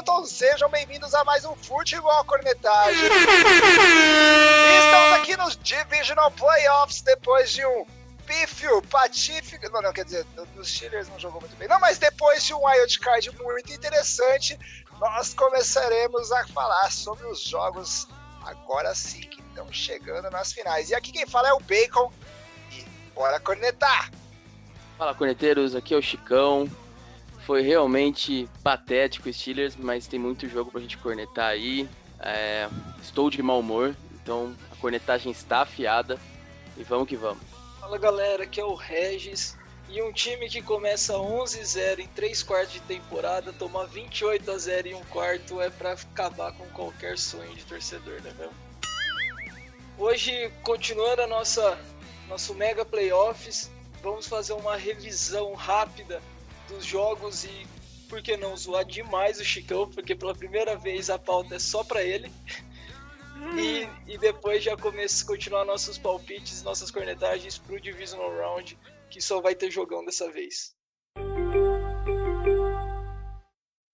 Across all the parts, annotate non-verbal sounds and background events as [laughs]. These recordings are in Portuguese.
Washington, sejam bem-vindos a mais um Futebol Cornetagem. Estamos aqui nos Divisional Playoffs depois de um pífio, patífico. Não, não, quer dizer, os Steelers não jogou muito bem. Não, mas depois de um wildcard muito interessante, nós começaremos a falar sobre os jogos agora sim que estão chegando nas finais. E aqui quem fala é o Bacon. E bora cornetar! Fala, corneteiros, aqui é o Chicão. Foi realmente patético o Steelers, mas tem muito jogo pra gente cornetar aí. É, estou de mau humor, então a cornetagem está afiada e vamos que vamos. Fala galera, aqui é o Regis. E um time que começa 11-0 em 3 quartos de temporada, tomar 28 a 0 em um quarto é para acabar com qualquer sonho de torcedor, né mesmo? Hoje, continuando a nossa nosso mega playoffs, vamos fazer uma revisão rápida dos jogos e por que não zoar demais o Chicão, porque pela primeira vez a pauta é só para ele. E, e depois já começa a continuar nossos palpites, nossas cornetagens pro Divisional Round, que só vai ter jogão dessa vez.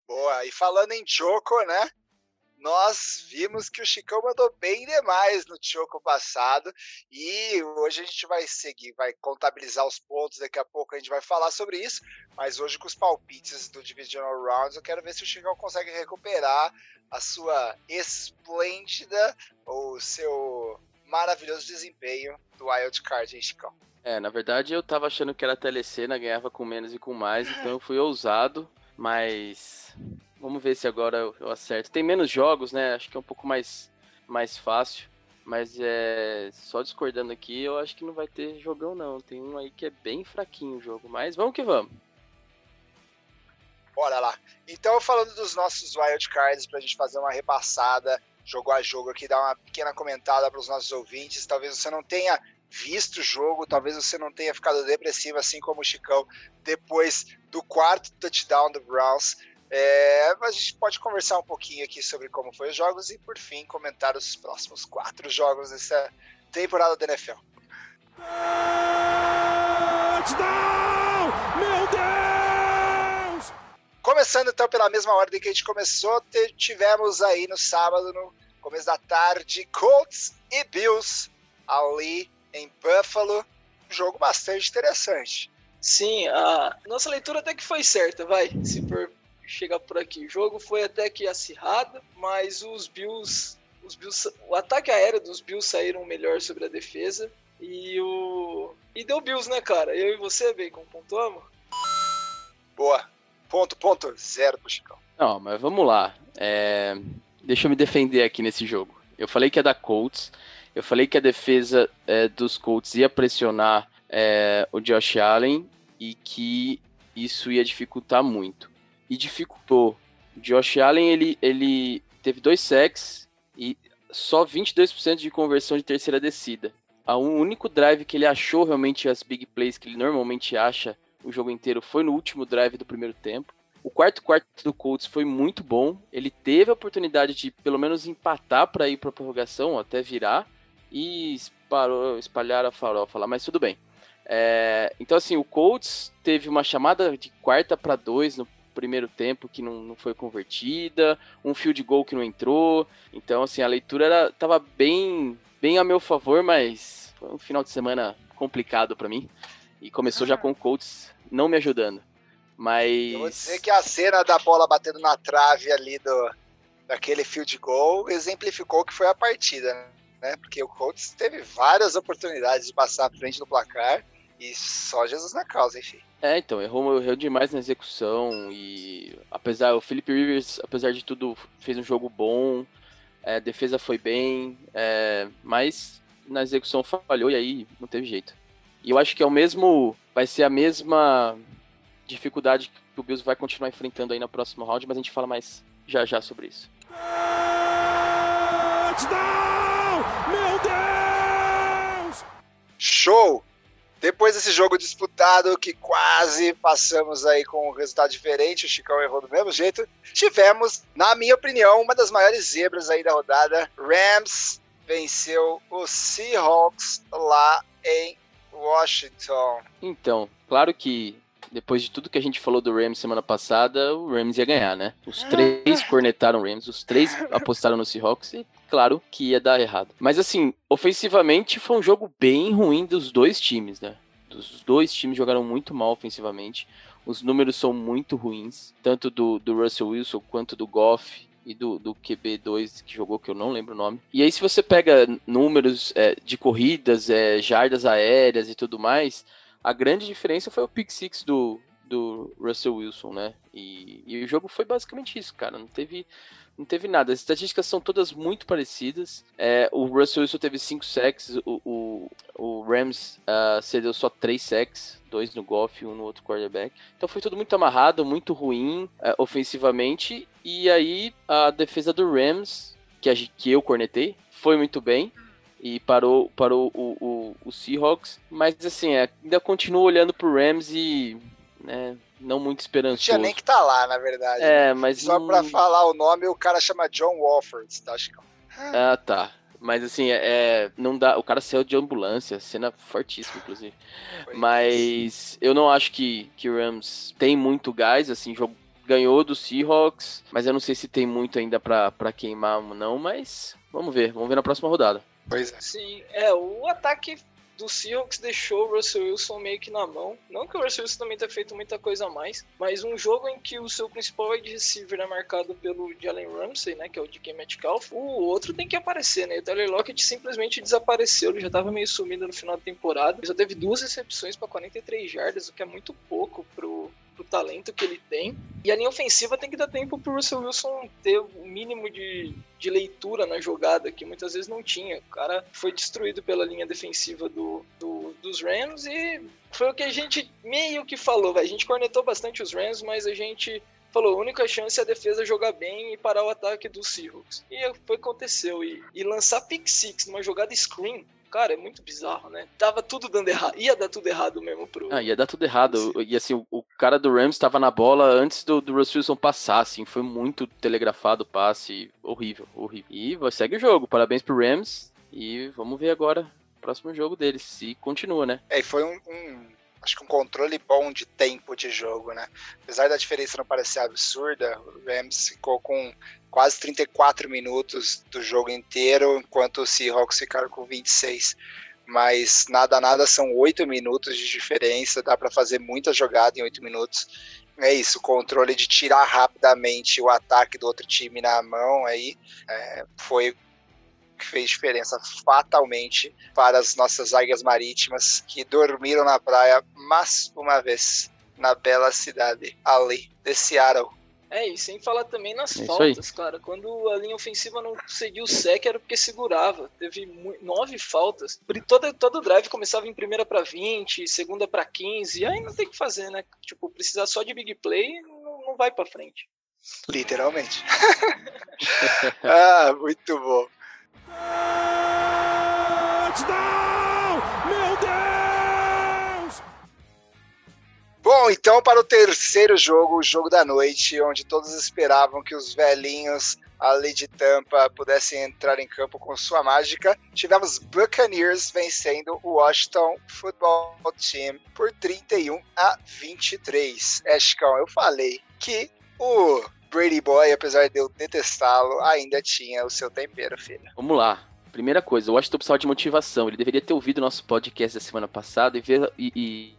Boa, e falando em Choco, né? Nós vimos que o Chicão mandou bem demais no Choco passado e hoje a gente vai seguir, vai contabilizar os pontos, daqui a pouco a gente vai falar sobre isso, mas hoje com os palpites do Divisional Rounds eu quero ver se o Chicão consegue recuperar a sua esplêndida ou seu maravilhoso desempenho do Wild Card, hein, Chicão? É, na verdade eu tava achando que era telecena, ganhava com menos e com mais, então eu fui ousado, mas vamos ver se agora eu, acerto. Tem menos jogos, né? Acho que é um pouco mais, mais fácil. Mas é. Só discordando aqui, eu acho que não vai ter jogão, não. Tem um aí que é bem fraquinho o jogo. Mas vamos que vamos. Bora lá. Então, falando dos nossos wildcards, para a gente fazer uma repassada jogo a jogo aqui, dar uma pequena comentada para os nossos ouvintes. Talvez você não tenha visto o jogo, talvez você não tenha ficado depressivo assim como o Chicão depois do quarto touchdown do Browns. É, mas a gente pode conversar um pouquinho aqui sobre como foi os jogos e, por fim, comentar os próximos quatro jogos dessa temporada da NFL. Touchdown! Meu Deus! Começando então pela mesma ordem que a gente começou, tivemos aí no sábado, no começo da tarde, Colts e Bills ali em Buffalo. Um jogo bastante interessante. Sim, a nossa leitura até que foi certa, vai. Se for chegar por aqui. O jogo foi até que acirrado, mas os Bills, os Bills, o ataque aéreo dos Bills saíram melhor sobre a defesa e o e deu Bills, né, cara? Eu e você, Bacon, pontuamos? Boa. Ponto, ponto, zero pro Chicão. Não, mas vamos lá. É... Deixa eu me defender aqui nesse jogo. Eu falei que é da Colts. Eu falei que a defesa é, dos Colts ia pressionar é, o Josh Allen e que isso ia dificultar muito e dificultou. O Josh Allen ele, ele teve dois sacks e só 22% de conversão de terceira descida. O único drive que ele achou realmente as big plays que ele normalmente acha o jogo inteiro foi no último drive do primeiro tempo. O quarto quarto do Colts foi muito bom. Ele teve a oportunidade de pelo menos empatar para ir para a prorrogação, até virar e espalhou, espalhar a farofa lá, mas tudo bem. É, então assim, o Colts teve uma chamada de quarta para dois no primeiro tempo que não, não foi convertida, um field goal que não entrou. Então, assim, a leitura era, tava bem, bem a meu favor, mas foi um final de semana complicado para mim. E começou já ah. com o Colts não me ajudando. Mas. Eu vou dizer que a cena da bola batendo na trave ali do, daquele field goal exemplificou que foi a partida, né? Porque o Colts teve várias oportunidades de passar à frente do placar e só Jesus na causa, enfim. É, então, errou, errou demais na execução e apesar o Felipe Rivers, apesar de tudo, fez um jogo bom, é, a defesa foi bem, é, mas na execução falhou e aí não teve jeito. E eu acho que é o mesmo, vai ser a mesma dificuldade que o Bills vai continuar enfrentando aí no próximo round, mas a gente fala mais já já sobre isso. Touchdown! Meu Deus! Show! Depois desse jogo disputado, que quase passamos aí com um resultado diferente, o Chicão errou do mesmo jeito, tivemos, na minha opinião, uma das maiores zebras aí da rodada. Rams venceu o Seahawks lá em Washington. Então, claro que depois de tudo que a gente falou do Rams semana passada, o Rams ia ganhar, né? Os três [laughs] cornetaram o Rams, os três apostaram no Seahawks e claro que ia dar errado. Mas assim, ofensivamente foi um jogo bem ruim dos dois times, né? Os dois times jogaram muito mal ofensivamente. Os números são muito ruins, tanto do, do Russell Wilson quanto do Goff e do, do QB2 que jogou, que eu não lembro o nome. E aí, se você pega números é, de corridas, é, jardas aéreas e tudo mais, a grande diferença foi o pick six do, do Russell Wilson, né? E, e o jogo foi basicamente isso, cara. Não teve não teve nada. As estatísticas são todas muito parecidas. É, o Russell Wilson teve 5 sacks, o, o, o Rams uh, cedeu só 3 sacks, dois no golf e um no outro quarterback. Então foi tudo muito amarrado, muito ruim uh, ofensivamente. E aí a defesa do Rams, que, a, que eu cornetei, foi muito bem. E parou, parou o, o, o Seahawks. Mas assim, é, ainda continuo olhando pro Rams e né, não muito esperançoso. Não tinha nem que tá lá, na verdade. É, mas. Só não... pra falar o nome, o cara chama John Walford, tá? Acho que... Ah, tá. Mas assim, é, é, não dá. O cara saiu de ambulância, cena fortíssima, inclusive. mas eu não acho que, que o Rams tem muito gás, assim, jogo, ganhou do Seahawks, mas eu não sei se tem muito ainda pra, pra queimar ou não, mas vamos ver, vamos ver na próxima rodada. Pois é. Sim, é, o ataque do Seahawks deixou o Russell Wilson meio que na mão. Não que o Russell Wilson também tenha feito muita coisa a mais, mas um jogo em que o seu principal wide receiver é marcado pelo Jalen Ramsey, né, que é o DK Metcalf, o outro tem que aparecer, né? O Tyler Lockett simplesmente desapareceu, ele já estava meio sumido no final da temporada. Ele só teve duas recepções para 43 jardas, o que é muito pouco pro pro talento que ele tem. E a linha ofensiva tem que dar tempo pro Russell Wilson ter o mínimo de, de leitura na jogada, que muitas vezes não tinha. O cara foi destruído pela linha defensiva do, do dos Rams e foi o que a gente meio que falou. A gente cornetou bastante os Rams, mas a gente falou, a única chance é a defesa jogar bem e parar o ataque dos Seahawks. E foi o que aconteceu. E, e lançar pick six numa jogada screen Cara, é muito bizarro, né? Tava tudo dando errado. Ia dar tudo errado mesmo pro. Ah, ia dar tudo errado. E assim, o, o cara do Rams tava na bola antes do, do Russell Wilson passar, assim. Foi muito telegrafado o passe. Horrível, horrível. E segue o jogo. Parabéns pro Rams. E vamos ver agora o próximo jogo deles. Se continua, né? É, foi um, um acho que um controle bom de tempo de jogo, né? Apesar da diferença não parecer absurda, o Rams ficou com quase 34 minutos do jogo inteiro, enquanto o Seahawks ficaram com 26. Mas nada, nada, são 8 minutos de diferença, dá para fazer muita jogada em 8 minutos. É isso, o controle de tirar rapidamente o ataque do outro time na mão aí é, foi que fez diferença fatalmente para as nossas águias marítimas que dormiram na praia mais uma vez na bela cidade ali de Seattle. É, e sem falar também nas é faltas, cara. Quando a linha ofensiva não conseguiu o sec, era porque segurava. Teve nove faltas. Todo, todo drive começava em primeira para 20, segunda para 15. E aí não tem o que fazer, né? Tipo, precisar só de big play não, não vai para frente. Literalmente. [laughs] [laughs] ah, muito bom. Touchdown! Meu Deus! Bom, então para o terceiro jogo, o jogo da noite, onde todos esperavam que os velhinhos ali de Tampa pudessem entrar em campo com sua mágica, tivemos Buccaneers vencendo o Washington Football Team por 31 a 23. Eshcão, eu falei que o Brady Boy, apesar de eu detestá-lo, ainda tinha o seu tempero, filho. Vamos lá. Primeira coisa, o Washington precisava de motivação. Ele deveria ter ouvido nosso podcast da semana passada e, ver, e,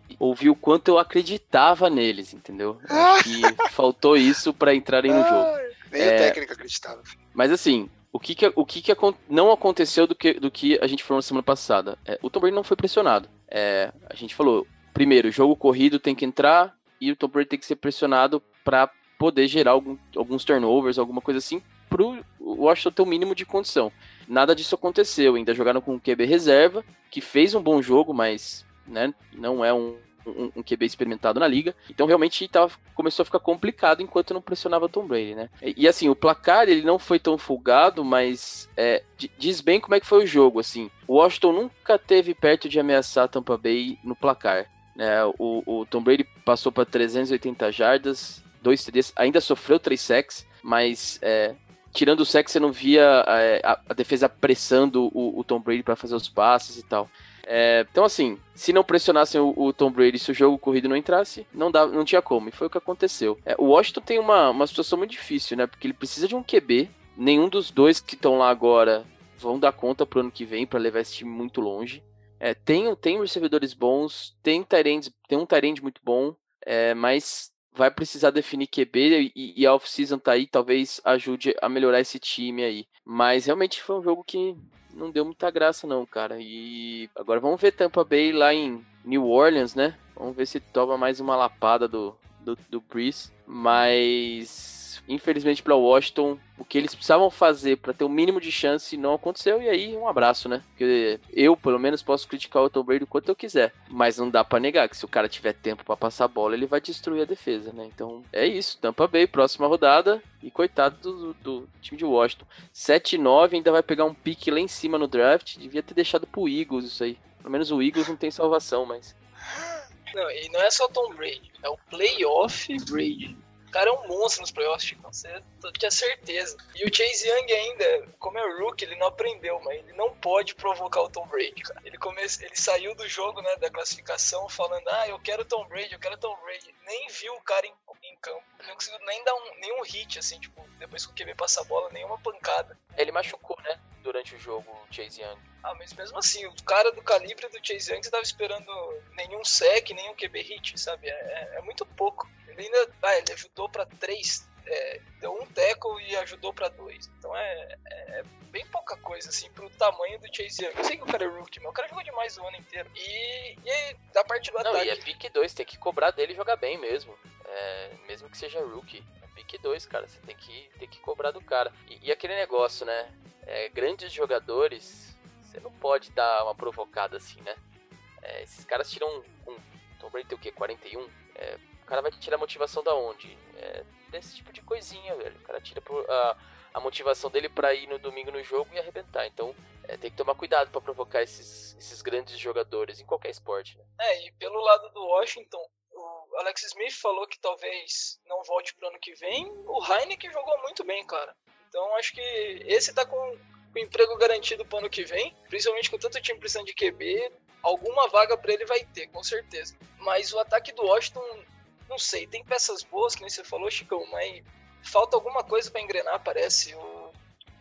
e ouvir o quanto eu acreditava neles, entendeu? Acho [laughs] que faltou isso para entrarem no jogo. Nem é, o técnico acreditava. Mas assim, o que, que, o que, que não aconteceu do que, do que a gente falou na semana passada? É, o Tom Brady não foi pressionado. É, a gente falou, primeiro, jogo corrido tem que entrar e o Tom Brady tem que ser pressionado para poder gerar algum, alguns turnovers, alguma coisa assim, pro Washington ter o mínimo de condição. Nada disso aconteceu, ainda jogaram com um QB reserva, que fez um bom jogo, mas né, não é um, um, um, QB experimentado na liga. Então realmente tava, começou a ficar complicado enquanto não pressionava Tom Brady, né? E, e assim, o placar ele não foi tão folgado, mas é, diz bem como é que foi o jogo, assim. O Washington nunca teve perto de ameaçar Tampa Bay no placar. Né? O, o Tom Brady passou para 380 jardas, dois TDs, ainda sofreu três sacks, mas é, tirando o sec, você não via é, a, a defesa pressando o, o Tom Brady para fazer os passes e tal. É, então, assim, se não pressionassem o, o, Tom Brady, se o jogo corrido não entrasse, não, dava, não tinha como. E foi o que aconteceu. É, o Washington tem uma, uma situação muito difícil, né? Porque ele precisa de um QB. Nenhum dos dois que estão lá agora vão dar conta pro ano que vem para levar esse time muito longe. É, tem, tem recebedores bons, tem, Tyrands, tem um Tyrande muito bom, é, mas vai precisar definir QB e, e a off-season tá aí, talvez ajude a melhorar esse time aí. Mas realmente foi um jogo que não deu muita graça não, cara. E agora vamos ver Tampa Bay lá em New Orleans, né? Vamos ver se toma mais uma lapada do, do, do Breeze. Mas infelizmente para Washington, o que eles precisavam fazer para ter o um mínimo de chance não aconteceu e aí um abraço, né? Porque eu, pelo menos, posso criticar o Tom Brady o quanto eu quiser, mas não dá para negar que se o cara tiver tempo para passar a bola, ele vai destruir a defesa, né? Então, é isso, Tampa Bay, próxima rodada e coitado do, do time de Washington. 7-9 ainda vai pegar um pique lá em cima no draft, devia ter deixado pro Eagles isso aí. Pelo menos o Eagles não tem salvação, mas não, e não é só Tom Brady, é o playoff Brady. O cara é um monstro nos playoffs, Chico. Você tinha certeza. E o Chase Young ainda, como é rookie, ele não aprendeu, mas ele não pode provocar o Tom Brady, cara. Ele, come... ele saiu do jogo, né, da classificação, falando, ah, eu quero Tom Brady, eu quero Tom Brady. Nem viu o cara em, em campo. Não conseguiu nem dar um, nenhum hit, assim, tipo, depois que o QB passa a bola, nenhuma pancada. Ele machucou, né, durante o jogo, o Chase Young. Ah, mas mesmo assim, o cara do calibre do Chase Young, você tava esperando nenhum sec, nenhum QB hit, sabe? É, é, é muito pouco. Ele ainda ah, ele ajudou para três, é, deu um tackle e ajudou para dois. Então é, é, é, bem pouca coisa, assim, pro tamanho do Chase Young. Eu sei que o cara é rookie, mas o cara jogou demais o ano inteiro. E, e aí, da parte do Não, ataque... e é pick 2, tem que cobrar dele jogar bem mesmo. É, mesmo que seja rookie. É pick 2, cara. Você tem que, tem que cobrar do cara. E, e aquele negócio, né? É, grandes jogadores, você não pode dar uma provocada assim, né? É, esses caras tiram um. um Tom Brady tem o quê? 41? É, cara vai tirar motivação da onde? É desse tipo de coisinha, velho. O cara tira a, a motivação dele para ir no domingo no jogo e arrebentar. Então, é, tem que tomar cuidado para provocar esses, esses grandes jogadores em qualquer esporte, né? É, e pelo lado do Washington, o Alex Smith falou que talvez não volte pro ano que vem. O Heineken jogou muito bem, cara. Então, acho que esse tá com o emprego garantido pro ano que vem, principalmente com tanto time precisando de QB, alguma vaga para ele vai ter, com certeza. Mas o ataque do Washington não sei, tem peças boas, que nem você falou, Chicão, mas falta alguma coisa para engrenar, parece. O,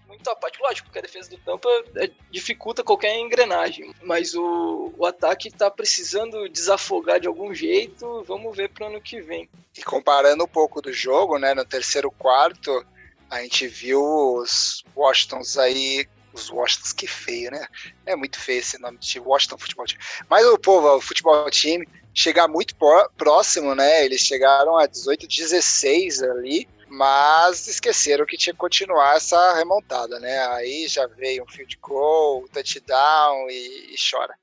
muito apático. Lógico, porque a defesa do Tampa é, dificulta qualquer engrenagem. Mas o, o ataque está precisando desafogar de algum jeito. Vamos ver para ano que vem. E comparando um pouco do jogo, né? No terceiro quarto, a gente viu os Washingtons aí. Os Washingtons, que feio, né? É muito feio esse nome de Washington Futebol Time. Mas o povo, o futebol time, chegar muito próximo, né? Eles chegaram a 18, 16 ali, mas esqueceram que tinha que continuar essa remontada, né? Aí já veio um field goal, touchdown e, e chora.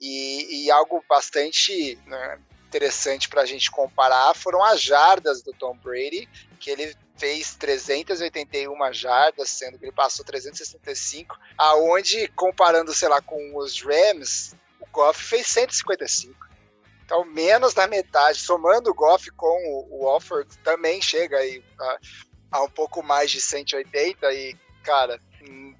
E, e, algo bastante né, interessante para a gente comparar foram as jardas do Tom Brady, que ele fez 381 jardas, sendo que ele passou 365, aonde comparando, sei lá, com os Rams, o Goff fez 155. Então, menos da metade, somando o Goff com o, o Alford, também chega aí a, a, um pouco mais de 180 e, cara,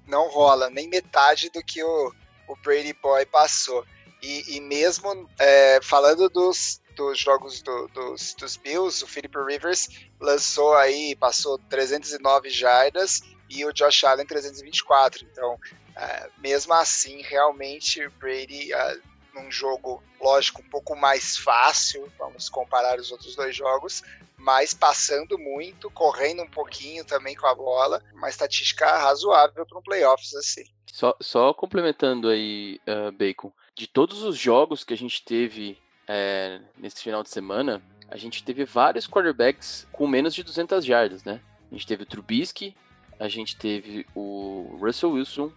não rola nem metade do que o, o Brady Boy passou. E, e mesmo é, falando dos, dos jogos do, dos, dos Bills, o Philip Rivers lançou aí, passou 309 jardas e o Josh Allen 324. Então, é, mesmo assim, realmente o Brady uh, num jogo, lógico, um pouco mais fácil, vamos comparar os outros dois jogos, mas passando muito, correndo um pouquinho também com a bola, uma estatística razoável para um playoffs assim. Só, só complementando aí, uh, Bacon, de todos os jogos que a gente teve é, nesse final de semana, a gente teve vários quarterbacks com menos de 200 jardas, né? A gente teve o Trubisky, a gente teve o Russell Wilson,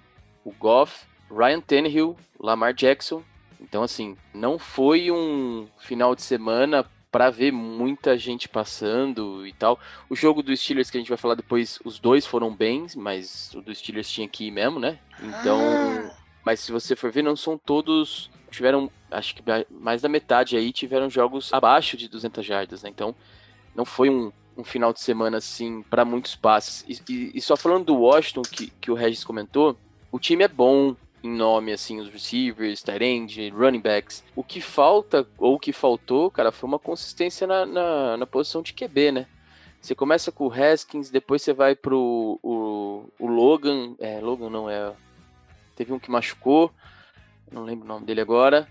o Goff, Ryan Tannehill, Lamar Jackson então, assim, não foi um final de semana para ver muita gente passando e tal. O jogo dos Steelers, que a gente vai falar depois, os dois foram bem, mas o dos Steelers tinha que ir mesmo, né? Então. Ah. Mas se você for ver, não são todos. Tiveram, acho que mais da metade aí tiveram jogos abaixo de 200 jardas, né? Então, não foi um, um final de semana assim para muitos passes. E, e, e, só falando do Washington, que, que o Regis comentou, o time é bom, em nome, assim, os receivers, tight end, running backs. O que falta, ou o que faltou, cara, foi uma consistência na, na, na posição de QB, né? Você começa com o Haskins, depois você vai pro o, o Logan. É, Logan não é. Teve um que machucou, não lembro o nome dele agora.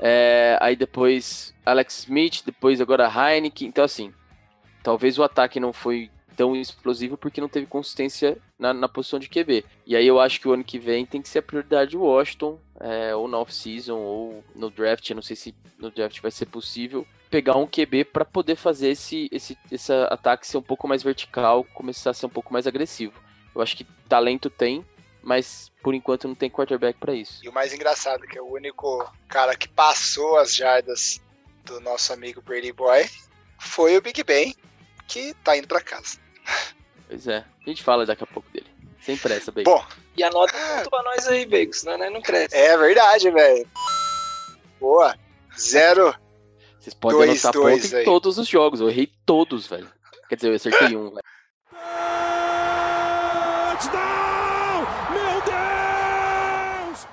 É, aí depois Alex Smith, depois agora Heineken. Então, assim, talvez o ataque não foi tão explosivo porque não teve consistência na, na, posição de QB. E aí eu acho que o ano que vem tem que ser a prioridade do Washington, é, ou na off-season, ou no draft. Eu não sei se no draft vai ser possível pegar um QB para poder fazer esse, esse, esse ataque ser um pouco mais vertical, começar a ser um pouco mais agressivo. Eu acho que talento tem, mas por enquanto não tem quarterback para isso. E o mais engraçado é que é o único cara que passou as jardas do nosso amigo Brady Boy foi o Big Ben, que tá indo para casa. Pois é, a gente fala daqui a pouco dele. Sem pressa, Bacon. Bom. E anota muito pra nós aí, Bacon, senão né? não cresce. É verdade, velho. Boa. Zero. Vocês podem dois, anotar dois ponto aí. em todos os jogos. Eu errei todos, velho. Quer dizer, eu acertei um, velho. Meu Deus!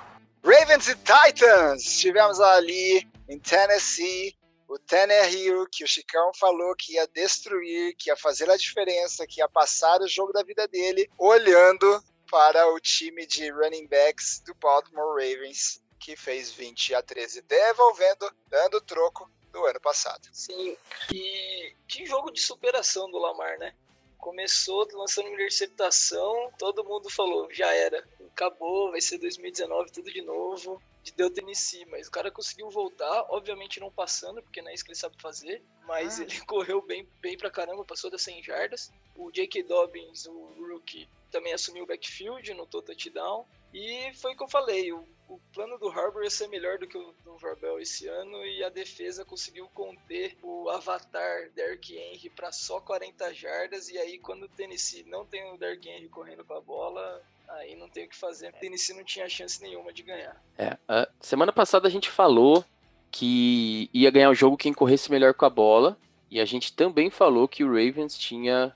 Ravens e Titans. Estivemos ali em Tennessee o Tannehill, que o Chicão falou que ia destruir, que ia fazer a diferença, que ia passar o jogo da vida dele, olhando para o time de running backs do Baltimore Ravens, que fez 20 a 13, devolvendo, dando troco do ano passado. Sim, e que jogo de superação do Lamar, né? Começou lançando uma interceptação, todo mundo falou, já era, acabou, vai ser 2019 tudo de novo deu Tennessee, mas o cara conseguiu voltar, obviamente não passando, porque não é isso que ele sabe fazer, mas ah. ele [laughs] correu bem, bem pra caramba, passou das 100 jardas. O J.K. Dobbins, o rookie, também assumiu o backfield, notou touchdown. E foi o que eu falei, o, o plano do Harbour ia ser melhor do que o do Verbel esse ano e a defesa conseguiu conter o avatar Derrick Henry para só 40 jardas e aí quando o Tennessee não tem o Derrick Henry correndo com a bola, Aí não tem o que fazer. O Tennessee não tinha chance nenhuma de ganhar. É, semana passada a gente falou que ia ganhar o jogo quem corresse melhor com a bola. E a gente também falou que o Ravens tinha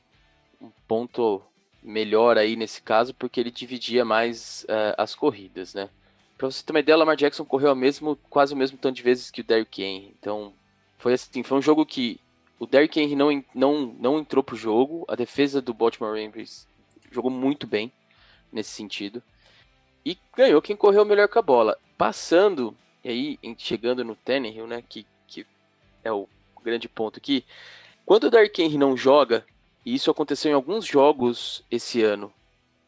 um ponto melhor aí nesse caso, porque ele dividia mais uh, as corridas, né? Pra você ter uma ideia, o Lamar Jackson correu mesmo, quase o mesmo tanto de vezes que o Derrick Henry. Então, foi assim, foi um jogo que o Derrick Henry não, não, não entrou pro jogo, a defesa do Baltimore Ravens jogou muito bem nesse sentido. E ganhou quem correu melhor com a bola. Passando, e aí chegando no Tannehill, né, que, que é o grande ponto aqui. Quando o Dark Henry não joga, e isso aconteceu em alguns jogos esse ano,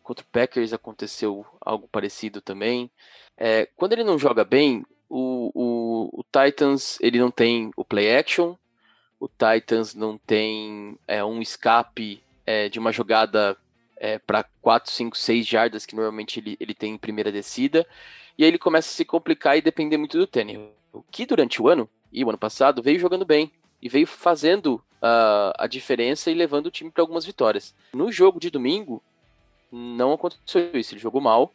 contra o Packers aconteceu algo parecido também. É, quando ele não joga bem, o, o, o, Titans ele não tem o play action, o Titans não tem é, um escape é, de uma jogada é, para 4, 5, 6 jardas que normalmente ele, ele tem em primeira descida. E aí ele começa a se complicar e depender muito do Tannehill. O que durante o ano, e o ano passado, veio jogando bem. E veio fazendo uh, a diferença e levando o time para algumas vitórias. No jogo de domingo, não aconteceu isso. Ele jogou mal.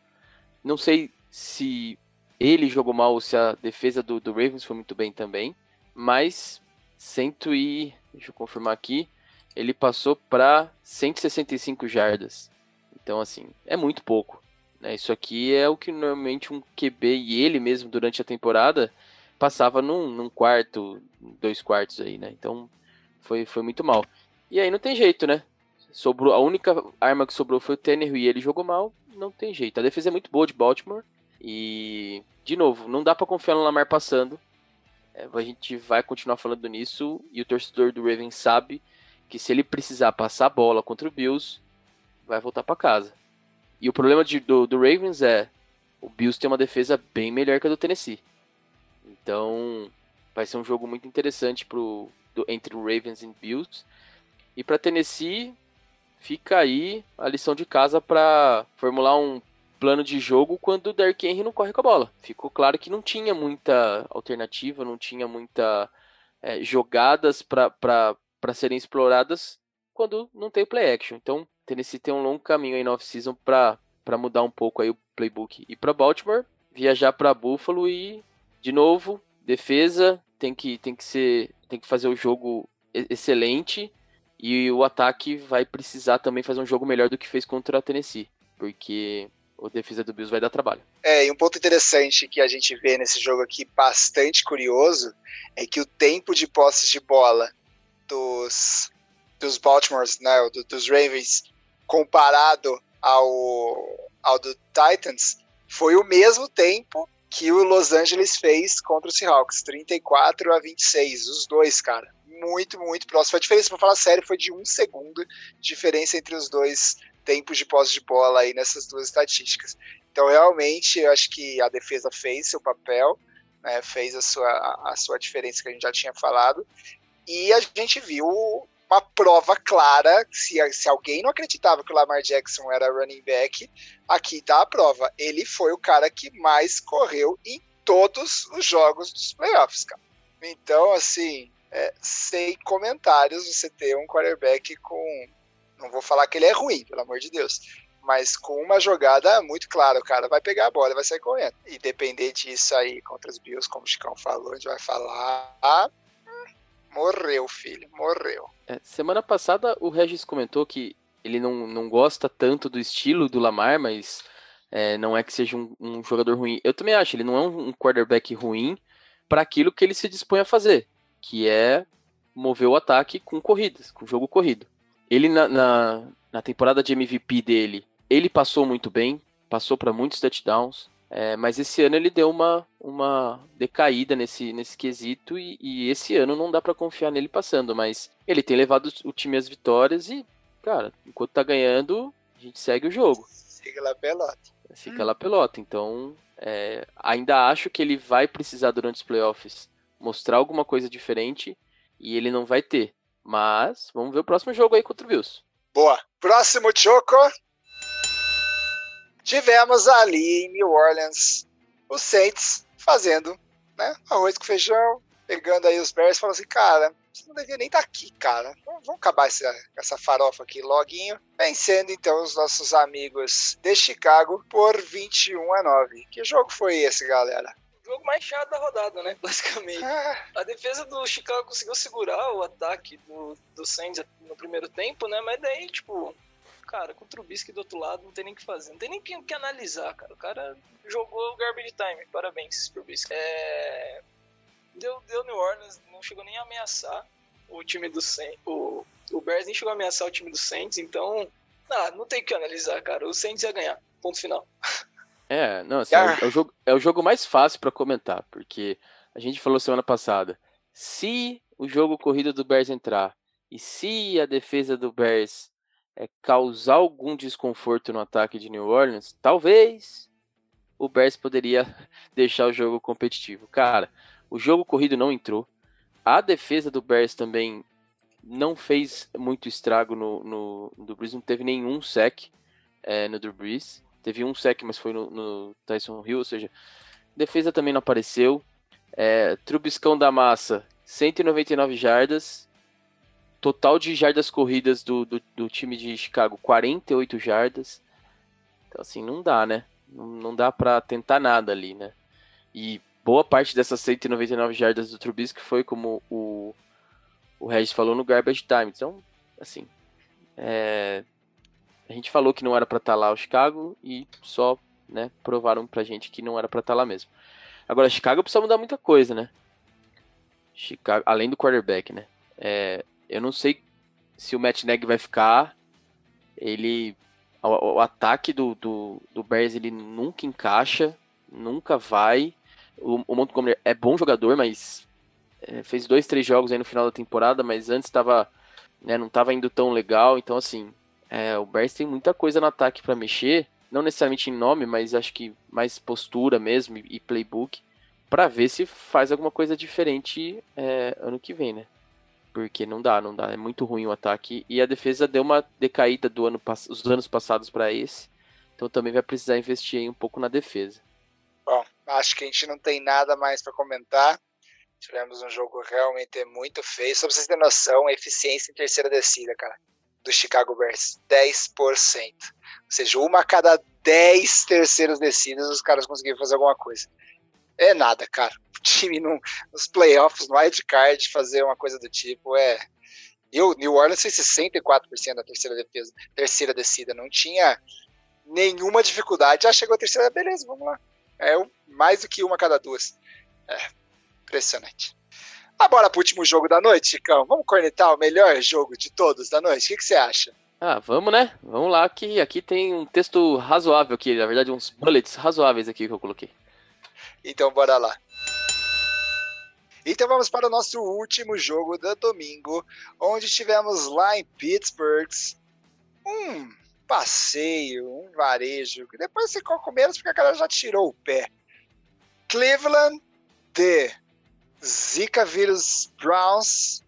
Não sei se ele jogou mal ou se a defesa do, do Ravens foi muito bem também. Mas cento e. Deixa eu confirmar aqui ele passou para 165 jardas. Então, assim, é muito pouco. Né? Isso aqui é o que normalmente um QB e ele mesmo durante a temporada passava num, num quarto, dois quartos aí, né? Então, foi, foi muito mal. E aí não tem jeito, né? Sobrou, a única arma que sobrou foi o Tanner e ele jogou mal, não tem jeito. A defesa é muito boa de Baltimore e, de novo, não dá para confiar no Lamar passando. É, a gente vai continuar falando nisso e o torcedor do Ravens sabe que se ele precisar passar a bola contra o Bills, vai voltar para casa. E o problema de, do, do, Ravens é o Bills tem uma defesa bem melhor que a do Tennessee. Então vai ser um jogo muito interessante pro, do, entre o Ravens e Bills. E para Tennessee fica aí a lição de casa para formular um plano de jogo quando o Derrick Henry não corre com a bola. Ficou claro que não tinha muita alternativa, não tinha muita é, jogadas para para serem exploradas quando não tem play action. Então, Tennessee tem um longo caminho aí na off-season para mudar um pouco aí o playbook. E para Baltimore, viajar para Buffalo e de novo, defesa tem que tem que ser tem que fazer o jogo excelente e o ataque vai precisar também fazer um jogo melhor do que fez contra a Tennessee, porque o defesa do Bills vai dar trabalho. É, e um ponto interessante que a gente vê nesse jogo aqui, bastante curioso, é que o tempo de posse de bola dos, dos Baltimores, né, dos Ravens, comparado ao, ao do Titans, foi o mesmo tempo que o Los Angeles fez contra o Seahawks, 34 a 26, os dois, cara. Muito, muito próximo. A diferença, para falar sério, foi de um segundo diferença entre os dois tempos de posse de bola aí nessas duas estatísticas. Então, realmente, eu acho que a defesa fez seu papel, né, fez a sua, a sua diferença que a gente já tinha falado, e a gente viu uma prova clara, se, se alguém não acreditava que o Lamar Jackson era running back, aqui tá a prova. Ele foi o cara que mais correu em todos os jogos dos playoffs, cara. Então, assim, é, sem comentários você ter um quarterback com não vou falar que ele é ruim, pelo amor de Deus. Mas com uma jogada muito clara, o cara vai pegar a bola e vai sair correndo. E depender disso aí contra os Bills, como o Chicão falou, a gente vai falar. Morreu, filho, morreu. É, semana passada o Regis comentou que ele não, não gosta tanto do estilo do Lamar, mas é, não é que seja um, um, jogador ruim. Eu também acho, ele não é um, quarterback ruim para aquilo que ele se dispõe a fazer, que é mover o ataque com corridas, com jogo corrido. Ele na, na, na, temporada de MVP dele, ele passou muito bem, passou para muitos touchdowns, é, mas esse ano ele deu uma, uma decaída nesse, nesse quesito e, e esse ano não dá para confiar nele passando, mas ele tem levado o time às vitórias e, cara, enquanto tá ganhando, a gente segue o jogo. Siga lá pelota. Fica lá pelota, então é, ainda acho que ele vai precisar durante os playoffs mostrar alguma coisa diferente e ele não vai ter. Mas vamos ver o próximo jogo aí contra o Bills. Boa. Próximo Choco. Tivemos ali em New Orleans os Saints fazendo né, arroz com feijão, pegando aí os Bears e falando assim, cara, você não devia nem estar tá aqui, cara. Vamos acabar essa, essa farofa aqui loguinho. Vencendo então os nossos amigos de Chicago por 21 a 9. Que jogo foi esse, galera? jogo mais chato da rodada, né? Basicamente. Ah. A defesa do Chicago conseguiu segurar o ataque do, do Saints no primeiro tempo, né? Mas daí, tipo, cara, com o Trubisky do outro lado, não tem nem o que fazer. Não tem nem o que, que, analisar, cara. O cara jogou o garbage time. Parabéns, Trubisky. É... Deu, deu New Orleans, não chegou nem a ameaçar o time do Saints. O, o Bears nem chegou a ameaçar o time do Saints, então... Ah, não tem o que analisar, cara. O Saints ia ganhar. Ponto final. [laughs] É, não, assim, ah. é, o jogo, é o jogo mais fácil para comentar, porque a gente falou semana passada, se o jogo corrido do Bears entrar e se a defesa do Bears é, causar algum desconforto no ataque de New Orleans, talvez o Bears poderia [laughs] deixar o jogo competitivo. Cara, o jogo corrido não entrou. A defesa do Bears também não fez muito estrago no, no, no Breeze, não teve nenhum sec é, no Drew Brees. Teve um sec, mas foi no, no Tyson Hill, ou seja, defesa também não apareceu. É, Trubiscão da massa, 199 jardas. Total de jardas corridas do, do, do, time de Chicago, 48 jardas. Então, assim, não dá, né? Não, não dá para tentar nada ali, né? E boa parte dessas 199 jardas do Trubisky foi como o, o Regis falou no garbage time. Então, assim, é, a gente falou que não era para estar tá lá o Chicago e só, né, provaram pra gente que não era para estar tá lá mesmo. Agora, Chicago precisa mudar muita coisa, né? Chicago, além do quarterback, né? É, eu não sei se o Matt Neg vai ficar. Ele. O, o ataque do, do, do, Bears ele nunca encaixa, nunca vai. O, o Montgomery é bom jogador, mas é, fez dois, três jogos aí no final da temporada, mas antes estava. Né, não estava indo tão legal, então assim, é, o Bears tem muita coisa no ataque para mexer, não necessariamente em nome, mas acho que mais postura mesmo e playbook, para ver se faz alguma coisa diferente é, ano que vem, né? Porque não dá, não dá, é muito ruim o ataque e a defesa deu uma decaída do ano os anos passados para esse, então também vai precisar investir um pouco na defesa. Bom, acho que a gente não tem nada mais para comentar. Tivemos um jogo realmente muito feio. Só pra vocês terem noção, a eficiência em terceira descida, cara do Chicago Bears, 10%. Ou seja, uma a cada 10 terceiras descidas os caras conseguiram fazer alguma coisa. É nada, cara. O [laughs] time nos playoffs, no wildcard, fazer uma coisa do tipo é. E o New Orleans fez 64% da terceira defesa, terceira descida. Não tinha nenhuma dificuldade. Já chegou a terceira, beleza, vamos lá. É mais do que uma cada duas. É, impressionante. Agora pro último jogo da noite, Chicão. Vamos cornetar o melhor jogo de todos da noite? O que, que você acha? Ah, vamos, né? Vamos lá, que aqui tem um texto razoável aqui, na verdade, uns bullets razoáveis aqui que eu coloquei. Então, bora lá. Então vamos para o nosso último jogo do domingo, onde tivemos lá em Pittsburgh um passeio, um varejo, que depois ficou com menos porque a galera já tirou o pé. Cleveland de Zika vírus Browns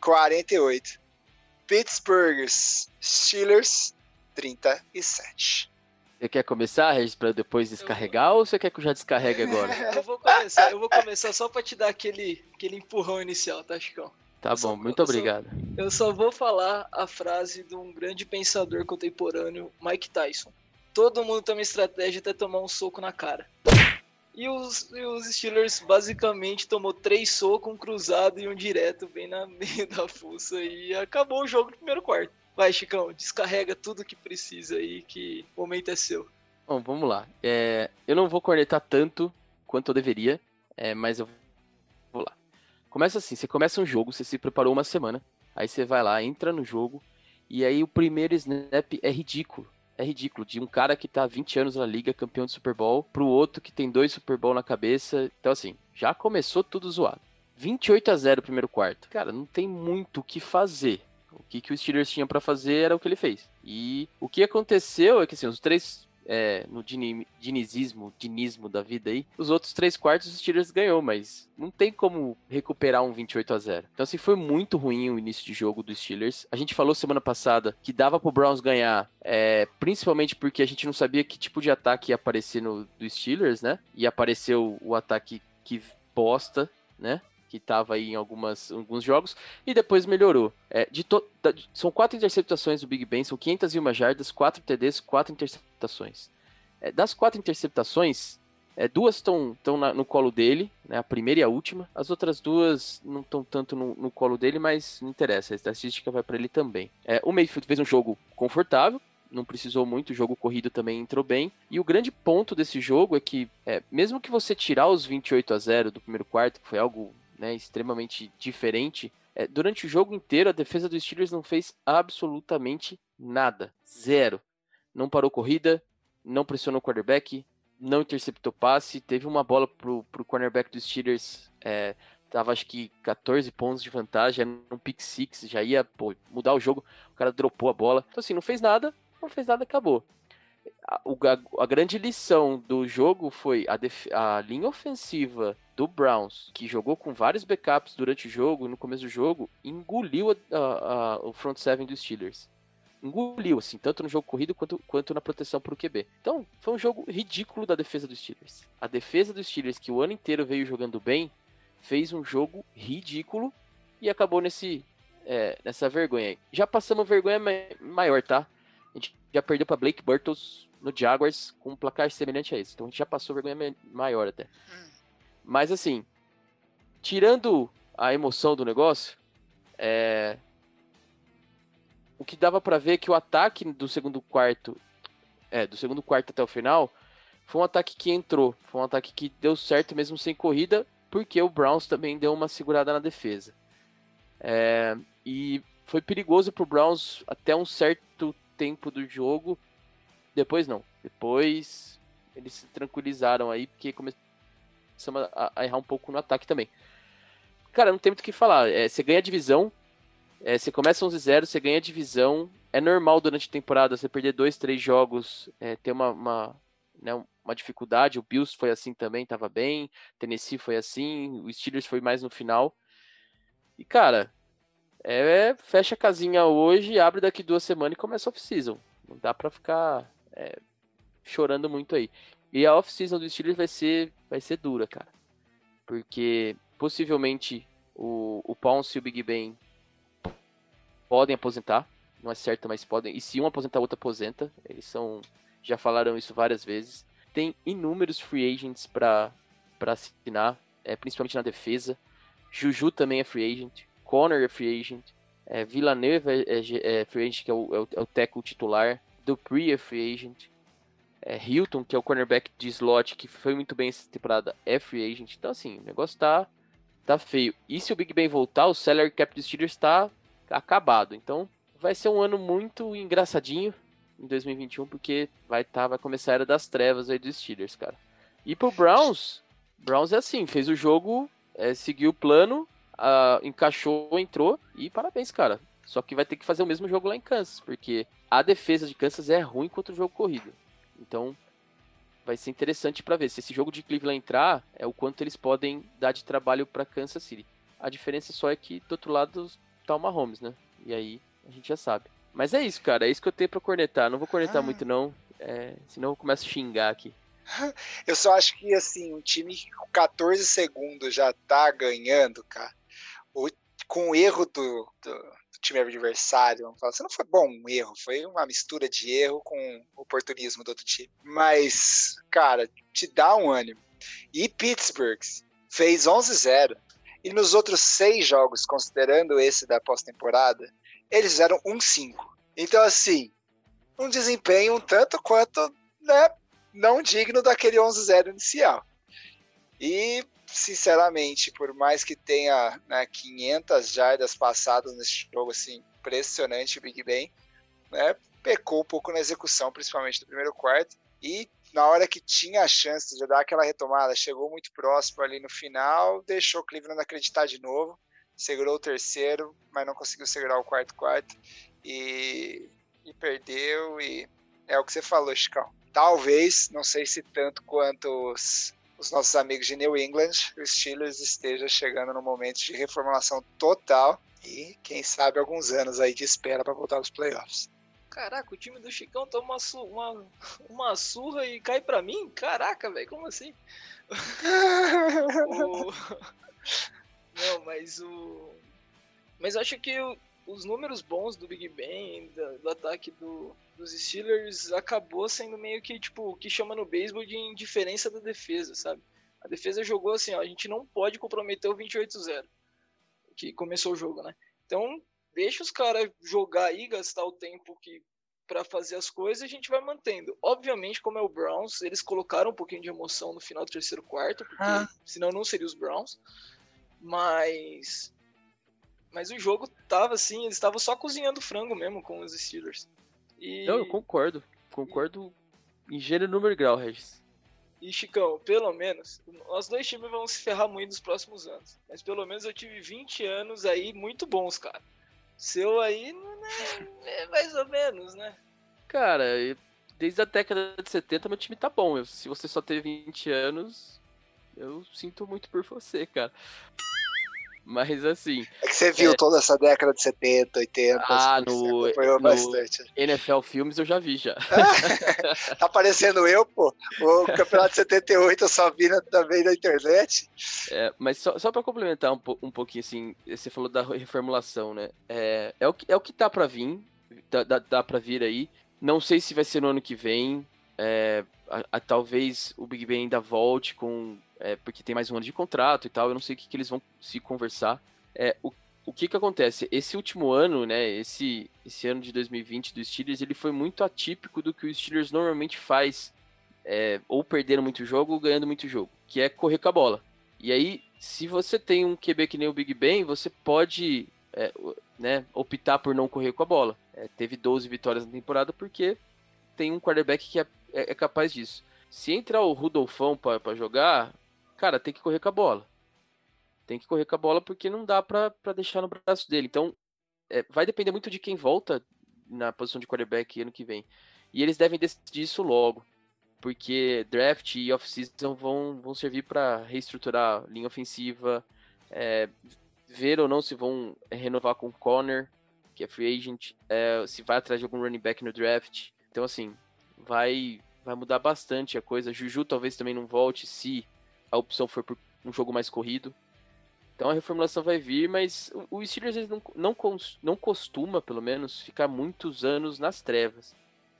48. Pittsburgh Steelers 37. Você quer começar, Regis, para depois descarregar ou você quer que eu já descarregue [laughs] agora? eu vou começar, eu vou começar só para te dar aquele, aquele empurrão inicial, tá, Chicão? Tá eu bom, só, muito eu obrigado. Só, eu só vou falar a frase de um grande pensador contemporâneo, Mike Tyson. Todo mundo tem uma estratégia até tomar um soco na cara. E os, e os Steelers basicamente tomou três socos, um cruzado e um direto bem na meio da fuça e acabou o jogo no primeiro quarto. Vai, Chicão, descarrega tudo que precisa aí, que o momento é seu. Bom, vamos lá. É, eu não vou cornetar tanto quanto eu deveria, é, mas eu vou lá. Começa assim, você começa um jogo, você se preparou uma semana, aí você vai lá, entra no jogo, e aí o primeiro snap é ridículo é ridículo. De um cara que tá há 20 anos na liga, campeão de Super Bowl, pro outro que tem dois Super Bowl na cabeça. Então, assim, já começou tudo zoado. 28 a 0 primeiro quarto. Cara, não tem muito o que fazer. O que, que o Steelers tinha para fazer era o que ele fez. E o que aconteceu é que assim, os três é, no dinizismo, dinismo da vida aí, os outros três quartos os Steelers ganhou, mas não tem como recuperar um 28 a 0. Então assim, foi muito ruim o início de jogo dos Steelers. A gente falou semana passada que dava pro Browns ganhar, é, principalmente porque a gente não sabia que tipo de ataque ia aparecer no do Steelers, né? E apareceu o ataque que bosta, né? Que estava aí em algumas, alguns jogos, e depois melhorou. É, de to, da, são quatro interceptações do Big Ben, são 501 jardas, quatro TDs, quatro interceptações. É, das quatro interceptações, é, duas estão no colo dele, né, a primeira e a última. As outras duas não estão tanto no, no, colo dele, mas não interessa, a estatística vai para ele também. É, o Mayfield fez um jogo confortável, não precisou muito, o jogo corrido também entrou bem. E o grande ponto desse jogo é que, é, mesmo que você tirar os 28 a 0 do primeiro quarto, que foi algo né, extremamente diferente. É, durante o jogo inteiro, a defesa dos Steelers não fez absolutamente nada. Zero. Não parou corrida, não pressionou o quarterback, não interceptou passe. Teve uma bola pro, pro cornerback dos Steelers, é, tava acho que 14 pontos de vantagem, era um pick six, já ia pô, mudar o jogo. O cara dropou a bola. Então, assim, não fez nada, não fez nada, acabou. A, a, a grande lição do jogo foi a, def, a linha ofensiva do Browns, que jogou com vários backups durante o jogo, no começo do jogo, engoliu a, a, o front seven dos Steelers. Engoliu, assim, tanto no jogo corrido quanto, quanto na proteção para o QB. Então, foi um jogo ridículo da defesa dos Steelers. A defesa dos Steelers, que o ano inteiro veio jogando bem, fez um jogo ridículo e acabou nesse, é, nessa vergonha aí. Já passamos vergonha maior, tá? A gente já perdeu para Blake Burtles no Jaguars com um placar semelhante a esse. Então a gente já passou vergonha maior até. Hum. Mas assim, tirando a emoção do negócio, é... o que dava para ver é que o ataque do segundo quarto, é, do segundo quarto até o final, foi um ataque que entrou, foi um ataque que deu certo mesmo sem corrida, porque o Browns também deu uma segurada na defesa. É... e foi perigoso pro Browns até um certo tempo do jogo. Depois não. Depois eles se tranquilizaram aí, porque começou começamos a, a, errar um pouco no ataque também. Cara, não tem muito o que falar. É, você ganha a divisão, é, você começa 11-0, você ganha a divisão. É normal durante a temporada você perder dois, três jogos, é, ter uma, uma, né, uma dificuldade. O Bills foi assim também, tava bem. Tennessee foi assim, o Steelers foi mais no final. E, cara, é, fecha a casinha hoje, abre daqui duas semanas e começa off-season. Não dá pra ficar é, chorando muito aí. E a off-season do Steelers vai ser, vai ser dura, cara. Porque possivelmente o, o Pounce e o Big Ben podem aposentar. Não é certo, mas podem. E se um aposentar, o outro aposenta. Eles são. Já falaram isso várias vezes. Tem inúmeros free agents para assinar, é, principalmente na defesa. Juju também é free agent. Connor é free agent. É, Villaneva é, é, é free agent, que é o, é o, é o titular. Dupree é free agent. É, Hilton, que é o cornerback de slot, que foi muito bem essa temporada, é free agent. Então, assim, o negócio tá, tá feio. E se o Big Ben voltar, o salary cap dos Steelers tá acabado. Então, vai ser um ano muito engraçadinho em 2021, porque vai, tá, vai começar a era das trevas aí dos Steelers, cara. E pro Browns, Browns é assim, fez o jogo, é, seguiu o plano, encaixou, entrou e parabéns, cara. Só que vai ter que fazer o mesmo jogo lá em Kansas, porque a defesa de Kansas é ruim contra o jogo corrido. Então, vai ser interessante para ver se esse jogo de Cleveland entrar, é o quanto eles podem dar de trabalho para Kansas City. A diferença só é que do outro lado tá o Mahomes, né? E aí a gente já sabe. Mas é isso, cara. É isso que eu tenho pra cornetar. Não vou cornetar ah. muito, não. É, senão eu começo a xingar aqui. [laughs] Eu só acho que, assim, um time que com 14 segundos já tá ganhando, cara, o, com o erro do, do time adversário, vamos falar assim, não foi bom um erro, foi uma mistura de erro com oportunismo do outro time. Mas, cara, te dá um ânimo. E Pittsburgh fez 11-0. E nos outros seis jogos, considerando esse da pós-temporada, eles fizeram 1-5. Então, assim, um desempenho um tanto quanto né, não digno daquele 11-0 inicial. E, sinceramente, por mais que tenha né, 500 jardas passadas nesse jogo, assim, impressionante o Big Ben, né, pecou um pouco na execução, principalmente no primeiro quarto, e na hora que tinha a chance de dar aquela retomada, chegou muito próximo ali no final, deixou o Cleveland acreditar de novo, segurou o terceiro, mas não conseguiu segurar o quarto quarto, e, e perdeu, e é o que você falou, Chicão. Talvez, não sei se tanto quanto os, os nossos amigos de New England, o Steelers esteja chegando no momento de reformulação total e quem sabe alguns anos aí de espera para voltar aos playoffs. Caraca, o time do Chicão toma uma, uma, uma surra e cai para mim? Caraca, velho, como assim? [laughs] o... [laughs] Não, mas o. Mas acho que os números bons do Big Ben, do, do ataque do, dos Steelers, acabou sendo meio que, tipo, o que chama no beisebol de indiferença da defesa, sabe? A defesa jogou assim, ó, a gente não pode comprometer o 28-0, que começou o jogo, né? Então, deixa os caras jogar aí, gastar o tempo que para fazer as coisas, a gente vai mantendo. Obviamente, como é o Browns, eles colocaram um pouquinho de emoção no final do terceiro quarto, porque ah. senão não seria os Browns. Mas mas o jogo tava assim, eles estavam só cozinhando frango mesmo com os Steelers. E... Não, eu concordo. Concordo em gênero, número e grau, Regis. E Chicão, pelo menos, nós dois times vão se ferrar muito nos próximos anos. Mas pelo menos eu tive 20 anos aí muito bons, cara. Seu aí é, é mais ou menos, né? Cara, desde a década de 70 meu time tá bom. Se você só teve 20 anos, eu sinto muito por você, cara. Mas assim. É que você viu é... toda essa década de 70, 80. Ah, no, no bastante. NFL Filmes eu já vi já. [laughs] tá parecendo eu, pô. O campeonato de 78 eu só vi também na internet. É, mas só, só pra complementar um, um pouquinho, assim, você falou da reformulação, né? É, é, o, que, é o que tá pra vir, dá, dá, dá pra vir aí. Não sei se vai ser no ano que vem. É, a, a, talvez o Big Ben ainda volte com é, porque tem mais um ano de contrato e tal, eu não sei o que, que eles vão se conversar. É, o, o que que acontece? Esse último ano, né, esse, esse ano de 2020 do Steelers, ele foi muito atípico do que o Steelers normalmente faz, é, ou perdendo muito jogo ou ganhando muito jogo, que é correr com a bola. E aí, se você tem um QB que nem o Big Ben, você pode é, né, optar por não correr com a bola. É, teve 12 vitórias na temporada porque tem um quarterback que é, é, é capaz disso. Se entrar o Rudolfão para jogar, cara, tem que correr com a bola. Tem que correr com a bola porque não dá para deixar no braço dele. Então, é, vai depender muito de quem volta na posição de quarterback ano que vem. E eles devem decidir isso logo. Porque draft e off-season vão, vão servir para reestruturar a linha ofensiva, é, ver ou não se vão renovar com o Connor, que é free agent, é, se vai atrás de algum running back no draft. Então, assim, vai, vai mudar bastante a coisa. Juju talvez também não volte se a opção for por um jogo mais corrido. Então a reformulação vai vir, mas o Steelers não, não, não costuma, pelo menos, ficar muitos anos nas trevas.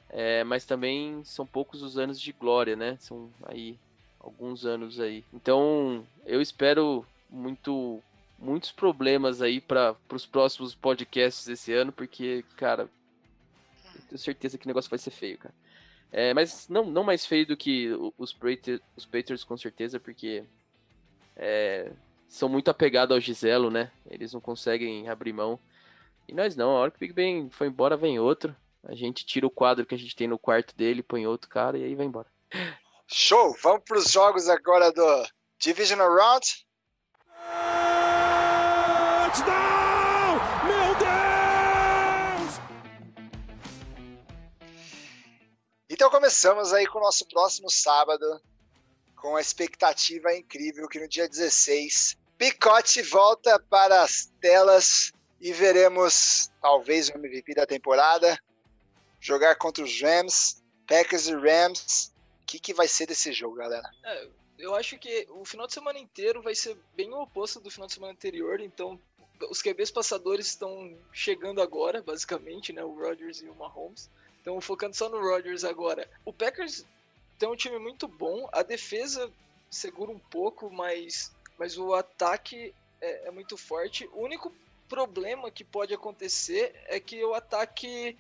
É, mas também são poucos os anos de glória, né? São aí alguns anos aí. Então eu espero muito muitos problemas aí para os próximos podcasts esse ano, porque, cara, eu tenho certeza que o negócio vai ser feio, cara. É, mas não, não mais feio do que os, Patriots, os Patriots com certeza, porque é, são muito apegados ao Giselo, né? Eles não conseguem abrir mão. E nós não, a hora que o Big Ben foi embora, vem outro. A gente tira o quadro que a gente tem no quarto dele, põe outro cara e aí vai embora. Show! Vamos para os jogos agora do Divisional Round. Touchdown! Então começamos aí com o nosso próximo sábado, com a expectativa incrível que no dia 16, Picote volta para as telas e veremos talvez o MVP da temporada jogar contra os Rams, Packers e Rams. O que, que vai ser desse jogo, galera? É, eu acho que o final de semana inteiro vai ser bem o oposto do final de semana anterior, então os QBs passadores estão chegando agora, basicamente, né? O Rodgers e o Mahomes. Então, focando só no Rodgers agora. O Packers tem um time muito bom, a defesa segura um pouco, mas, mas o ataque é, é muito forte. O único problema que pode acontecer é que o ataque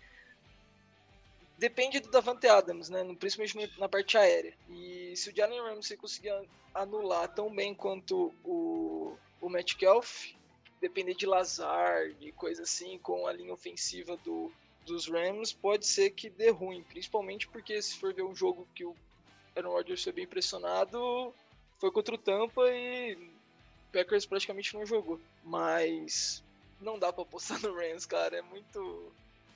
depende do Davante Adams, né? Principalmente na parte aérea. E se o Jalen Ramsey conseguir anular tão bem quanto o, o Metcalf, depender de Lazard e coisa assim, com a linha ofensiva do, dos Rams, pode ser que dê ruim. Principalmente porque se for ver um jogo que o Aaron Rodgers foi bem pressionado, foi contra o Tampa e o Packers praticamente não jogou. Mas não dá pra apostar no Rams, cara. É muito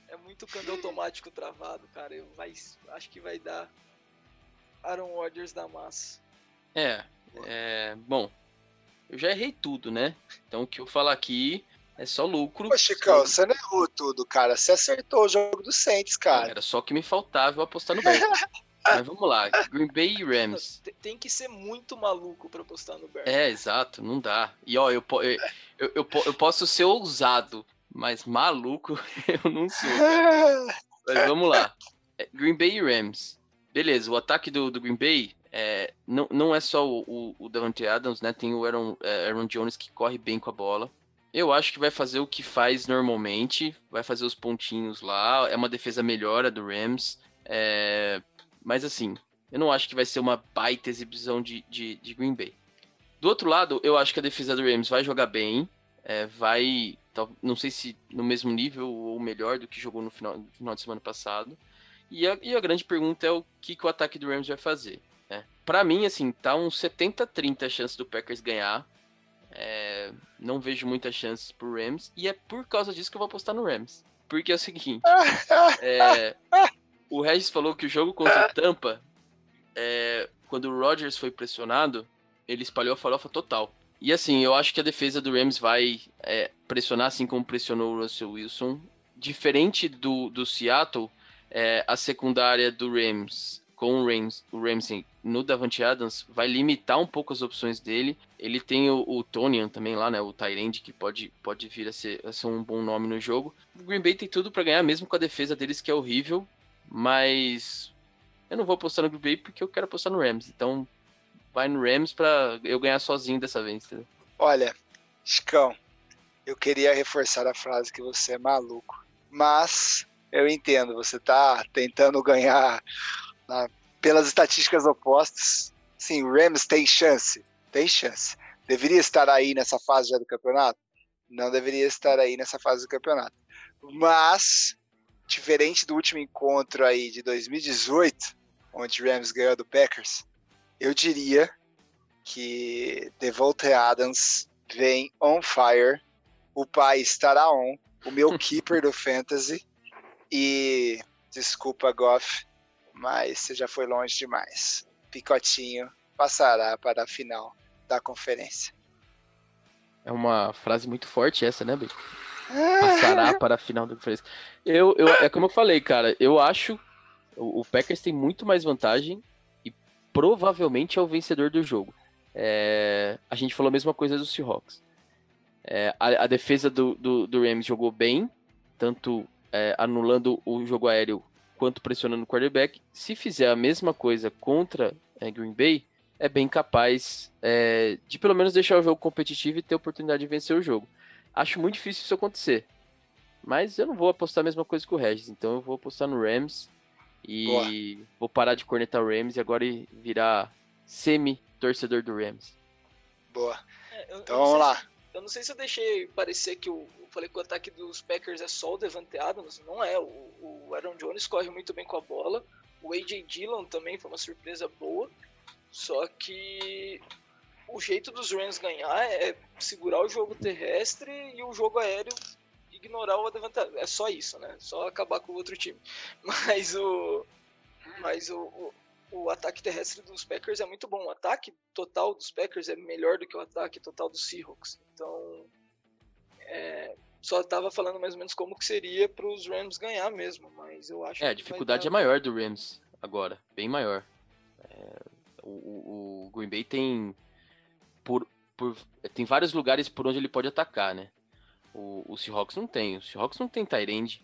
é muito câmbio automático travado, cara. Eu vai, acho que vai dar Aaron Rodgers da massa. É, é, bom, eu já errei tudo, né? Então o que eu falar aqui é só lucro. Ô, Chicão, você não errou tudo, cara. Você acertou o jogo do Saints, cara. Era só que me faltava eu apostar no Bears. [laughs] Mas vamos lá, Green Bay e Rams. Tem que ser muito maluco pra apostar no Bears. É, exato, não dá. E ó, eu, eu, eu, eu, eu posso ser ousado, mas maluco [laughs] eu não sou. mas vamos lá. É, Green Bay e Rams. Beleza, o ataque do, do Green Bay é, não, não é só o, o, o Davante Adams, né? Tem o Aaron, é, Aaron Jones que corre bem com a bola. Eu acho que vai fazer o que faz normalmente, vai fazer os pontinhos lá. É uma defesa melhor a do Rams. É, mas assim, eu não acho que vai ser uma baita exibição de, de, de Green Bay. Do outro lado, eu acho que a defesa do Rams vai jogar bem, é, vai não sei se no mesmo nível ou melhor do que jogou no final, no final de semana passado. E a, e a, grande pergunta é o que, que o ataque do Rams vai fazer. Né? Para mim, assim, tá uns 70-30 a chance do Packers ganhar. É, não vejo muitas chances pro Rams. E é por causa disso que eu vou apostar no Rams. Porque é o seguinte: é, o Regis falou que o jogo contra o Tampa, é, quando o Rodgers foi pressionado, ele espalhou a farofa total. E assim, eu acho que a defesa do Rams vai é, pressionar assim como pressionou o Russell Wilson. Diferente do, do Seattle, é, a secundária do Rams com o, Rams, o Ramsey no Davante Adams vai limitar um pouco as opções dele. Ele tem o, o Tonian também lá, né? O Tyrande, que pode, pode vir a ser, a ser um bom nome no jogo. O Green Bay tem tudo para ganhar, mesmo com a defesa deles que é horrível. Mas eu não vou apostar no Green Bay porque eu quero apostar no Rams. Então vai no Rams pra eu ganhar sozinho dessa vez, entendeu? Olha, Chicão, eu queria reforçar a frase que você é maluco. Mas eu entendo, você tá tentando ganhar na, pelas estatísticas opostas. Sim, o Rams tem chance. Tem chance. Deveria estar aí nessa fase já do campeonato? Não deveria estar aí nessa fase do campeonato. Mas, diferente do último encontro aí de 2018, onde o Rams ganhou do Packers, eu diria que Devontae Adams vem on fire, o pai estará on, o meu [laughs] keeper do fantasy e desculpa Goff, mas você já foi longe demais. Picotinho passará para a final da conferência. É uma frase muito forte essa, né, Bê? Passará para a final da conferência. Eu, eu, é como eu falei, cara, eu acho o, o Packers tem muito mais vantagem provavelmente é o vencedor do jogo. É, a gente falou a mesma coisa do Seahawks. É, a, a, defesa do, do, do, Rams jogou bem, tanto é, anulando o jogo aéreo quanto pressionando o quarterback. Se fizer a mesma coisa contra é, Green Bay, é bem capaz é, de pelo menos deixar o jogo competitivo e ter a oportunidade de vencer o jogo. Acho muito difícil isso acontecer. Mas eu não vou apostar a mesma coisa que o Regis, então eu vou apostar no Rams E Boa. vou parar de cornetar o Rams e agora virar semi-torcedor do Rams. Boa. É, eu, então eu vamos lá. Se, eu não sei se eu deixei parecer que o. Falei que o ataque dos Packers é só o Devante Adams. Não é. O, o Aaron Jones corre muito bem com a bola. O A.J. Dillon também foi uma surpresa boa. Só que o jeito dos Rams ganhar é segurar o jogo terrestre e o jogo aéreo ignorar o Devante É só isso, né? Só acabar com o outro time. [laughs] Mas o. Mas o, o, o, ataque terrestre dos Packers é muito bom. O ataque total dos Packers é melhor do que o ataque total dos Seahawks. Então. É, só estava falando mais ou menos como que seria para os Rams ganhar mesmo, mas eu acho. É, a dificuldade dar... é maior do Rams agora, bem maior. É, o, o, Green Bay tem por, por, tem vários lugares por onde ele pode atacar, né? O, o Seahawks não tem. O Seahawks não tem Tyrande.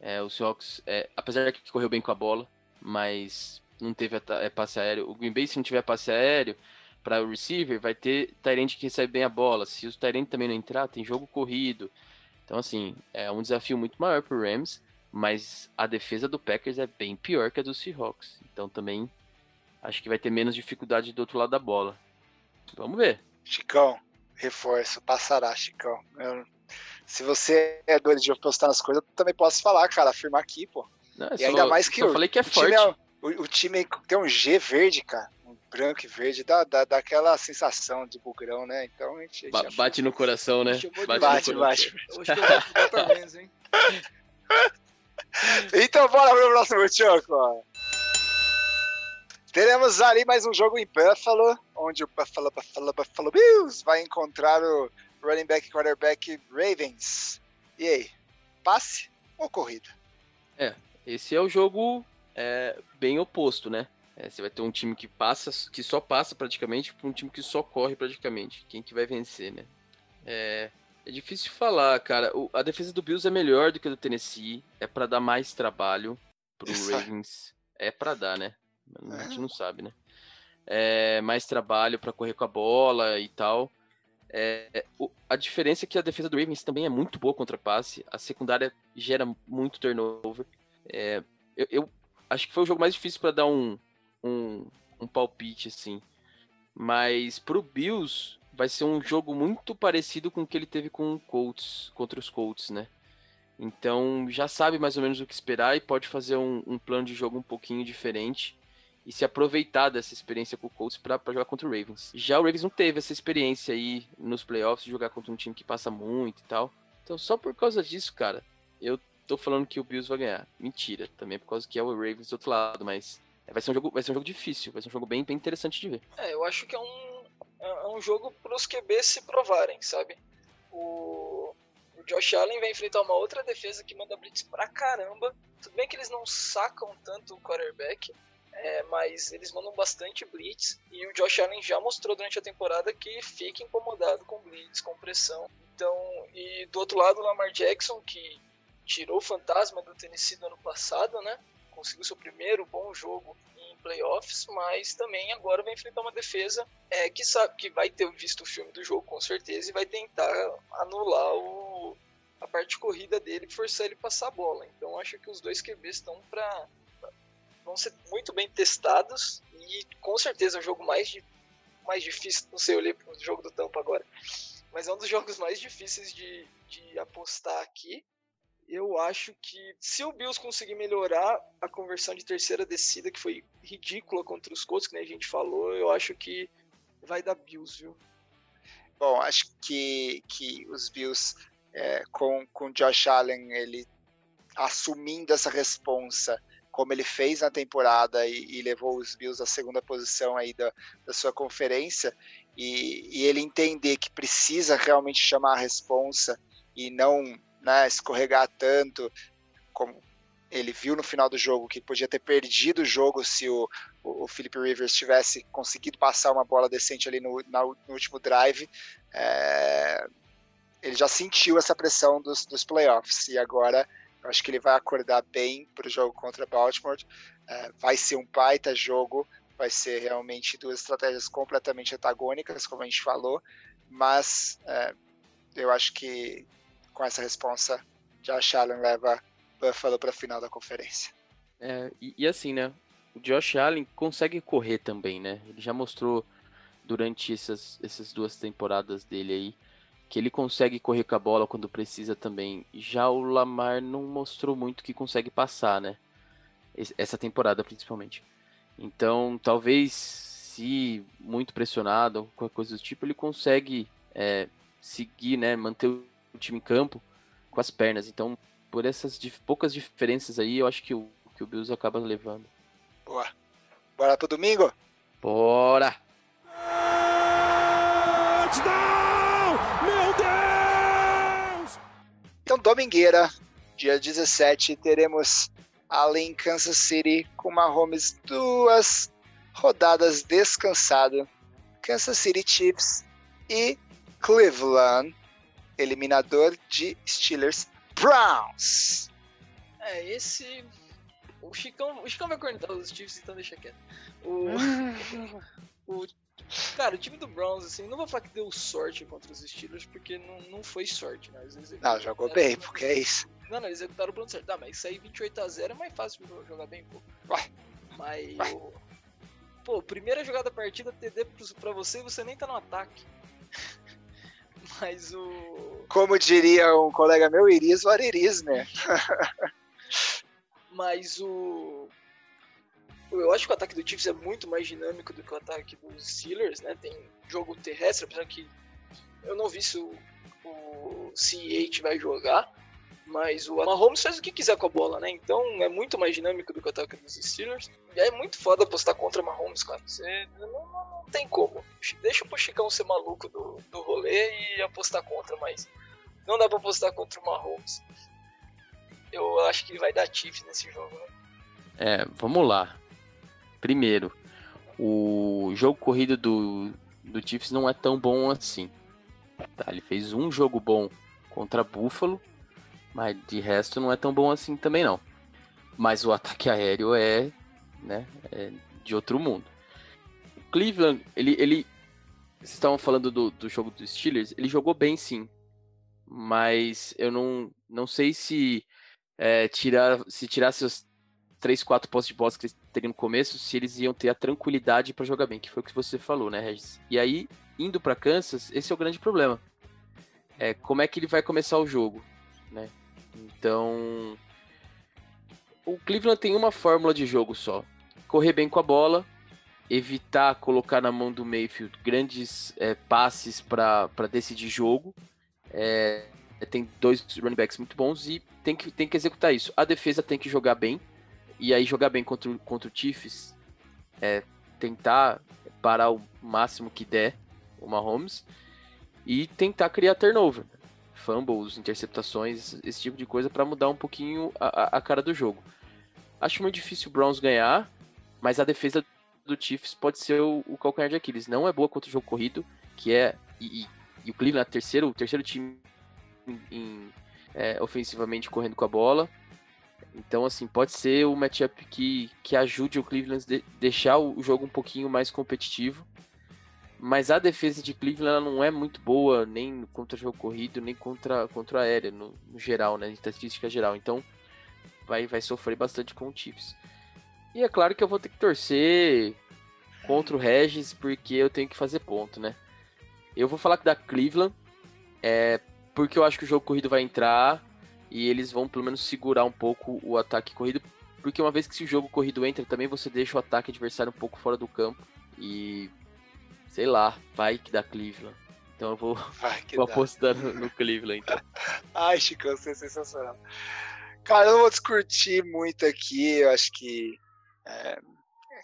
É, o Seahawks, é, apesar que correu bem com a bola, mas não teve é, passe aéreo. O Green Bay, se não tiver passe aéreo para o receiver, vai ter Tyrande que recebe bem a bola. Se o Tyrande também não entrar, tem jogo corrido. Então, assim, é um desafio muito maior para o Rams, mas a defesa do Packers é bem pior que a do Seahawks. Então, também acho que vai ter menos dificuldade do outro lado da bola. Vamos ver. Chicão, reforço, passará, Chicão. Eu, se você é doido de postar as coisas, eu também posso falar, cara, afirmar aqui, pô. Não, é e só, ainda mais que eu falei que é forte. Time é, o, o, time tem um G verde, cara. Branco e verde, dá, dá, dá aquela sensação de bugrão, né? Então a gente. Ba bate no coração, né? Bate, bate. bate. Hoje [laughs] eu hein? [laughs] então bora pro próximo Choco. Teremos ali mais um jogo em Buffalo, onde o Buffalo, Buffalo, Buffalo Bills vai encontrar o running back quarterback Ravens. E aí, passe ou corrida? É, esse é o jogo é, bem oposto, né? É, você vai ter um time que passa, que só passa praticamente, para um time que só corre praticamente. Quem que vai vencer, né? É, é difícil falar, cara. O, a defesa do Bills é melhor do que a do Tennessee. É para dar mais trabalho pro Isso. Ravens. É para dar, né? A gente não sabe, né? É, mais trabalho para correr com a bola e tal. É, o, a diferença é que a defesa do Ravens também é muito boa contra passe. A secundária gera muito turnover. É, eu, eu, acho que foi o jogo mais difícil para dar um, um, um palpite, assim. Mas pro Bills vai ser um jogo muito parecido com o que ele teve com o Colts, contra os Colts, né? Então já sabe mais ou menos o que esperar e pode fazer um, um plano de jogo um pouquinho diferente e se aproveitar dessa experiência com o Colts para jogar contra o Ravens. Já o Ravens não teve essa experiência aí nos playoffs jogar contra um time que passa muito e tal. Então só por causa disso, cara, eu tô falando que o Bills vai ganhar. Mentira, também por causa que é o Ravens do outro lado, mas vai ser um jogo, vai ser um jogo difícil, vai ser um jogo bem, bem interessante de ver. É, eu acho que é um, é um jogo para os QBs se provarem, sabe? O, o Josh Allen vai enfrentar uma outra defesa que manda blitz pra caramba. Tudo bem que eles não sacam tanto o quarterback, é, mas eles mandam bastante blitz e o Josh Allen já mostrou durante a temporada que fica incomodado com blitz, com pressão. Então, e do outro lado, o Lamar Jackson, que tirou o fantasma do Tennessee no ano passado, né? Conseguiu seu primeiro bom jogo em playoffs, mas também agora vai enfrentar uma defesa é, que sabe que vai ter visto o filme do jogo com certeza e vai tentar anular o, a parte corrida dele e forçar ele passar a bola. Então acho que os dois QBs estão para vão ser muito bem testados e com certeza é o jogo mais, mais difícil, não sei, eu olhei pro jogo do Tampa agora, mas é um dos jogos mais difíceis de, de apostar aqui. Eu acho que se o Bills conseguir melhorar a conversão de terceira descida, que foi ridícula contra os Colts, que a gente falou, eu acho que vai dar Bills, viu? Bom, acho que, que os Bills, é, com, com Josh Allen, ele assumindo essa responsa como ele fez na temporada e, e levou os Bills à segunda posição aí da, da sua conferência, e, e, ele entender que precisa realmente chamar a responsa e não né, escorregar tanto, como ele viu no final do jogo que podia ter perdido o jogo se o, o, o Rivers tivesse conseguido passar uma bola decente ali no, na, no último drive. É, ele já sentiu essa pressão dos, dos playoffs e agora eu acho que ele vai acordar bem para o jogo contra Baltimore. É, vai ser um baita jogo, vai ser realmente duas estratégias completamente antagônicas, como a gente falou, mas é, eu acho que com essa resposta, Josh Allen leva Buffalo para a final da conferência. É, e, e, assim, né? O Josh Allen consegue correr também, né? Ele já mostrou durante essas, essas duas temporadas dele aí que ele consegue correr com a bola quando precisa também. Já o Lamar não mostrou muito que consegue passar, né? Essa temporada principalmente. Então, talvez se muito pressionado, qualquer coisa do tipo, ele consegue é, seguir, né? Manter time em campo com as pernas. Então, por essas dif poucas diferenças aí, eu acho que o, que o Bills acaba levando. Boa. Bora pro domingo? Bora! Meu Deus! Então, domingueira, dia 17, teremos além Kansas City com Mahomes duas rodadas descansado. Kansas City Chiefs e Cleveland, eliminador de Steelers Browns. É, esse. O Chicão, o Chicão vai cornetar os Chiefs, então deixa quieto. O, [laughs] o, cara, o time do Browns, assim, não vou falar que deu sorte contra os Steelers, porque não, não foi sorte, né? Não, jogou bem, porque é isso. Não, não, eles executaram o plano certo. Tá, mas isso aí 28x0 é mais fácil jogar bem, pô. Ué. Mas. Pô, primeira jogada da partida, TD pra você e você nem tá no ataque. [laughs] Mas o. Como diria um colega meu, iris or iris, né? [laughs] Mas o. Eu acho que o ataque do Chiefs é muito mais dinâmico do que o ataque dos Steelers, né? Tem jogo terrestre, apesar que eu não vi se o, o CH vai jogar. Mas o Mahomes faz o que quiser com a bola, né? Então é muito mais dinâmico do que o ataque dos Steelers. E é muito foda apostar contra o Mahomes, cara. Você não, não, não tem como. Deixa o Chicão ser maluco do, do rolê e apostar contra, mas não dá pra apostar contra o Mahomes. Eu acho que ele vai dar Chiefs nesse jogo, né? É, vamos lá. Primeiro, o jogo corrido do, do Chiefs não é tão bom assim. Tá, ele fez um jogo bom contra Buffalo mas de resto não é tão bom assim também não. Mas o ataque aéreo é, né, é de outro mundo. O Cleveland, ele, ele vocês estavam falando do, do jogo dos Steelers, ele jogou bem sim. Mas eu não, não sei se é, tirar, se tirasse os 3, 4 postos de bola que eles teriam no começo, se eles iam ter a tranquilidade para jogar bem, que foi o que você falou, né, Regis? E aí, indo para Kansas, esse é o grande problema. É, como é que ele vai começar o jogo, né? Então, o Cleveland tem uma fórmula de jogo só: correr bem com a bola, evitar colocar na mão do Mayfield grandes é, passes para decidir jogo. É, tem dois running backs muito bons e tem que, tem que executar isso. A defesa tem que jogar bem, e aí jogar bem contra, contra o Chiefs, é, tentar parar o máximo que der o Mahomes e tentar criar turnover fumbles, interceptações, esse tipo de coisa para mudar um pouquinho a, a, cara do jogo. Acho muito difícil o Browns ganhar, mas a defesa do Chiefs pode ser o, o calcanhar de Aquiles. Não é boa contra o jogo corrido, que é e, e, o Cleveland é terceiro, o terceiro time em, em, é, ofensivamente correndo com a bola. Então, assim, pode ser o matchup que, que ajude o Cleveland de, deixar o jogo um pouquinho mais competitivo mas a defesa de Cleveland não é muito boa nem contra jogo corrido, nem contra, contra o aéreo, no, no geral, né? Estatística geral. Então vai, vai sofrer bastante com o Chiefs. E é claro que eu vou ter que torcer contra o Regis, porque eu tenho que fazer ponto, né? Eu vou falar que da Cleveland, é, porque eu acho que o jogo corrido vai entrar e eles vão pelo menos segurar um pouco o ataque corrido, porque uma vez que se o jogo corrido entra, também você deixa o ataque adversário um pouco fora do campo. E sei lá, vai que dá Cleveland. Então eu vou, vou apostar no, no, Cleveland. Então. [laughs] Ai, Chico, você é sensacional. Cara, eu não vou discutir muito aqui. Eu acho que é,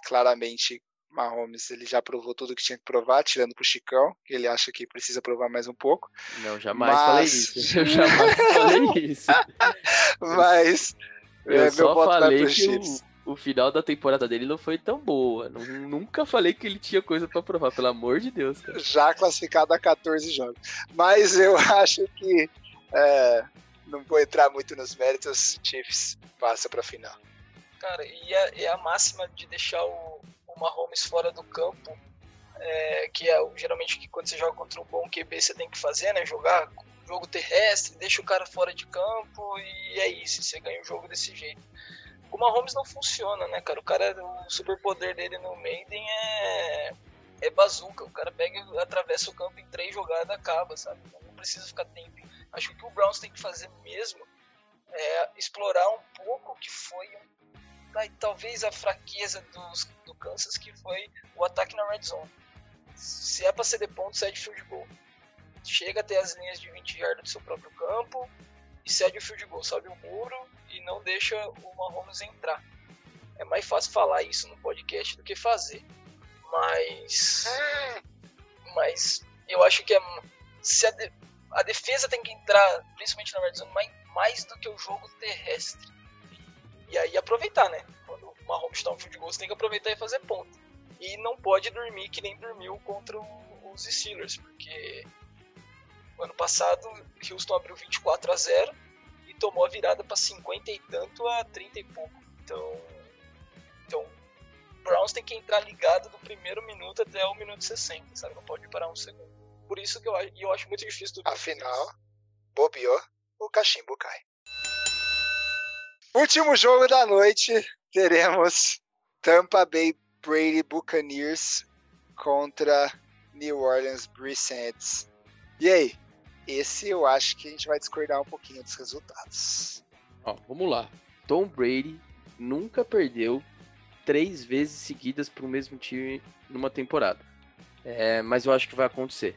claramente Mahomes ele já provou tudo que tinha que provar, tirando pro Chicão, que ele acha que precisa provar mais um pouco. Não, jamais Mas... falei isso. [laughs] Eu jamais falei isso. [laughs] Mas eu é, só falei que o, o final da temporada dele não foi tão boa. Nunca falei que ele tinha coisa para provar, pelo amor de Deus. Cara. Já classificado a 14 jogos. Mas eu [laughs] acho que é, não vou entrar muito nos méritos. Chiefs passa para final. Cara, e a, e a, máxima de deixar o, o Mahomes fora do campo, é, que é geralmente que quando você joga contra um bom QB você tem que fazer, né? Jogar jogo terrestre, deixa o cara fora de campo e é isso, você ganha o jogo desse jeito o Mahomes não funciona, né, cara? O cara, o superpoder dele no Maiden é é bazuca. O cara pega atravessa o campo em três jogadas acaba, sabe? Não precisa ficar tempo. Acho que o que o Browns tem que fazer mesmo é explorar um pouco o que foi talvez a fraqueza dos, do Kansas, que foi o ataque na red zone. Se é para ceder pontos, cede field goal. Chega até as linhas de 20 yards do seu próprio campo e cede o field goal, sobe o muro não deixa o Mahomes entrar. É mais fácil falar isso no podcast do que fazer. Mas. Mas eu acho que é. Se a, de, a defesa tem que entrar, principalmente na red zone, mais, mais do que o jogo terrestre. E aí aproveitar, né? Quando o Mahomes está um field goal, você tem que aproveitar e fazer ponto. E não pode dormir que nem dormiu contra os Steelers, porque ano passado Houston abriu 24 a 0 e tomou a virada para 50 e tanto a 30 e pouco. Então, então Browns tem que entrar ligado do primeiro minuto até o minuto 60, sabe? Não pode parar um segundo. Por isso que eu, eu acho muito difícil do Afinal, bobeou, o cachimbo cai. Último jogo da noite, teremos Tampa Bay Brady Buccaneers contra New Orleans Saints. E aí? Esse eu acho que a gente vai discordar um pouquinho dos resultados. Ó, vamos lá. Tom Brady nunca perdeu três vezes seguidas para o mesmo time numa temporada. É, mas eu acho que vai acontecer.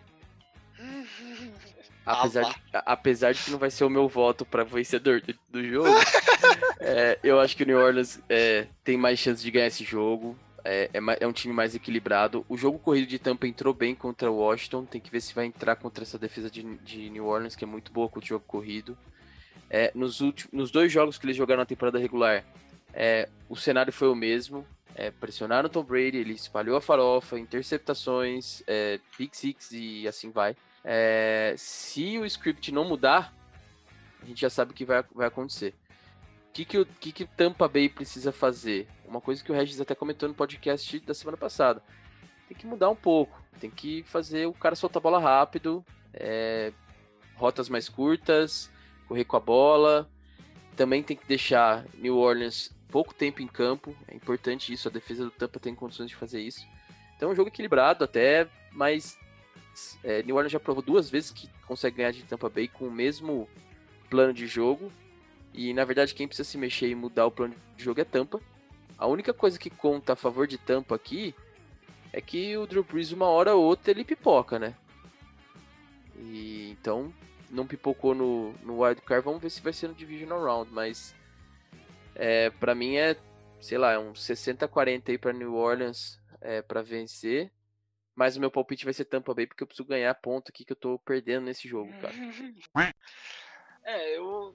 [laughs] Apesar, de, apesar de que não vai ser o meu voto para vencedor do, do jogo, [laughs] é, eu acho que o New Orleans é, tem mais chance de ganhar esse jogo. É, é, é, um time mais equilibrado. O jogo corrido de Tampa entrou bem contra o Washington. Tem que ver se vai entrar contra essa defesa de, de New Orleans, que é muito boa com o jogo corrido. É, nos, últimos, nos dois jogos que eles jogaram na temporada regular, é, o cenário foi o mesmo. É, pressionaram Tom Brady, ele espalhou a farofa, interceptações, é, pick six e assim vai. É, se o script não mudar, a gente já sabe o que vai, vai acontecer. O que, que, o que, que Tampa Bay precisa fazer? Uma coisa que o Regis até comentou no podcast da semana passada. Tem que mudar um pouco. Tem que fazer o cara soltar a bola rápido, é, rotas mais curtas, correr com a bola. Também tem que deixar New Orleans pouco tempo em campo. É importante isso. A defesa do Tampa tem condições de fazer isso. Então é um jogo equilibrado até, mas é, New Orleans já provou duas vezes que consegue ganhar de Tampa Bay com o mesmo plano de jogo. E na verdade quem precisa se mexer e mudar o plano de jogo é Tampa. A única coisa que conta a favor de Tampa aqui é que o Drew Brees uma hora ou outra ele pipoca, né? E então não pipocou no, no wild card, vamos ver se vai ser no divisional round, mas é, para mim é, sei lá, é um 60-40 aí para New Orleans é, para vencer. Mas o meu palpite vai ser Tampa Bay, porque eu preciso ganhar ponto aqui que eu tô perdendo nesse jogo, cara. [laughs] É, eu.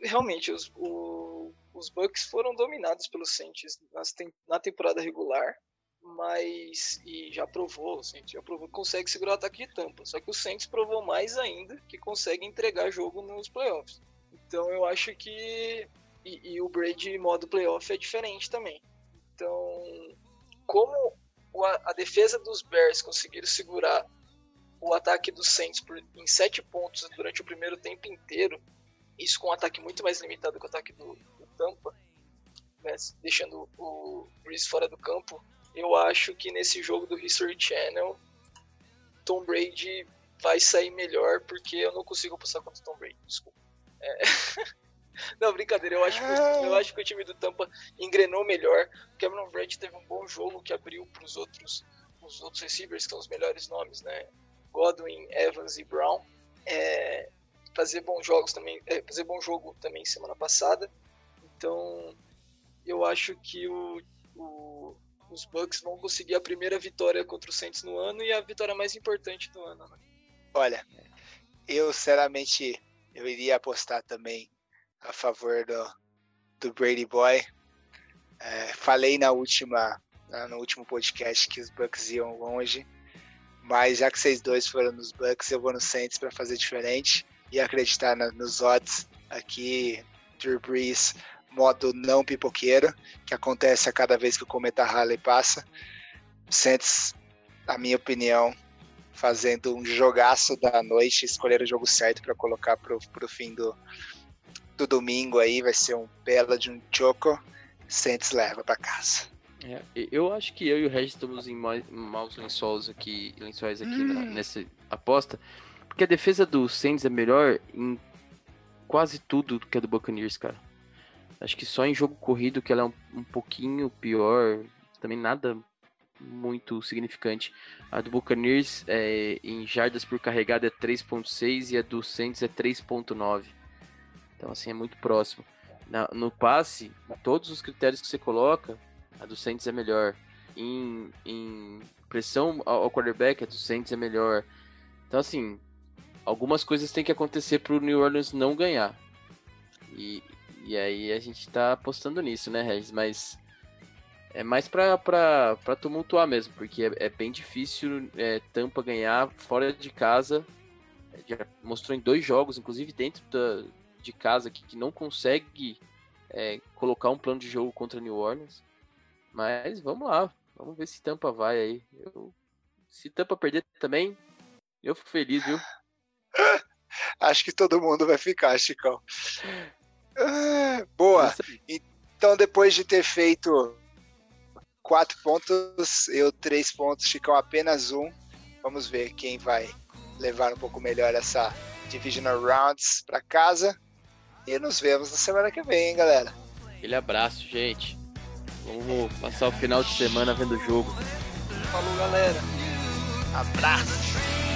Realmente, os, o, os Bucks foram dominados pelos Saints na temporada regular, mas. E já provou, o Saints já provou que consegue segurar o ataque de Tampa. Só que o Saints provou mais ainda que consegue entregar jogo nos playoffs. Então eu acho que e, e o Brady modo playoff é diferente também. Então, como a, a defesa dos Bears conseguiram segurar o ataque dos Saints por, em sete pontos durante o primeiro tempo inteiro, isso com um ataque muito mais limitado que o ataque do, do Tampa, né, deixando o Breeze fora do campo, eu acho que nesse jogo do History Channel, Tom Brady vai sair melhor, porque eu não consigo passar contra o Tom Brady, desculpa. É... [laughs] Não, brincadeira, eu acho, que, eu acho que o time do Tampa engrenou melhor. O Cameron Brand teve um bom jogo que abriu para os outros, os outros receivers, que são os melhores nomes, né? Godwin, Evans e Brown. É, fazer bons jogos também, é, fazer bom jogo também semana passada. Então, eu acho que o, o, os Bucks vão conseguir a primeira vitória contra o Saints no ano e a vitória mais importante do ano. Né? Olha, eu sinceramente eu iria apostar também a favor do, do Brady Boy. É, falei na última, no último podcast que os Bucks iam longe, mas já que vocês dois foram nos Bucks, eu vou no Saints para fazer diferente e acreditar na, nos odds aqui. Drew Brees, modo não pipoqueiro, que acontece a cada vez que o Cometa Harley passa. Saints, na minha opinião, fazendo um jogaço da noite, escolher o jogo certo para colocar para o fim do, do domingo aí vai ser um belo de um choco. Saints leva para casa. É, eu acho que eu e o Regis estamos em maus lençóis aqui, lençóis aqui hum. na, nessa aposta, porque a defesa do Saints é melhor em quase tudo que a do Buccaneers, cara. Acho que só em jogo corrido que ela é um, um pouquinho pior, também nada muito significante. A do Buccaneers é, em jardas por carregada é 3.6 e a do Saints é 3.9. Então assim é muito próximo. Na, no passe, todos os critérios que você coloca, a do Saints é melhor. Em, em pressão ao quarterback, a do Saints é melhor. Então, assim, algumas coisas têm que acontecer para o New Orleans não ganhar. E, e aí a gente está apostando nisso, né, Regis? Mas é mais para tumultuar mesmo, porque é, é bem difícil é, Tampa ganhar fora de casa. Já mostrou em dois jogos, inclusive dentro da, de casa, que, que não consegue é, colocar um plano de jogo contra New Orleans. Mas vamos lá, vamos ver se Tampa vai aí. Eu, se Tampa perder também, eu fico feliz, viu? [laughs] Acho que todo mundo vai ficar, Chicão. boa. Então, depois de ter feito quatro pontos, eu três pontos, Chicão apenas um. Vamos ver quem vai levar um pouco melhor essa Divisional Rounds para casa. E nos vemos na semana que vem, hein, galera. Aquele abraço, gente. Vamos passar o final de semana vendo o jogo. Falou, galera. Abraço.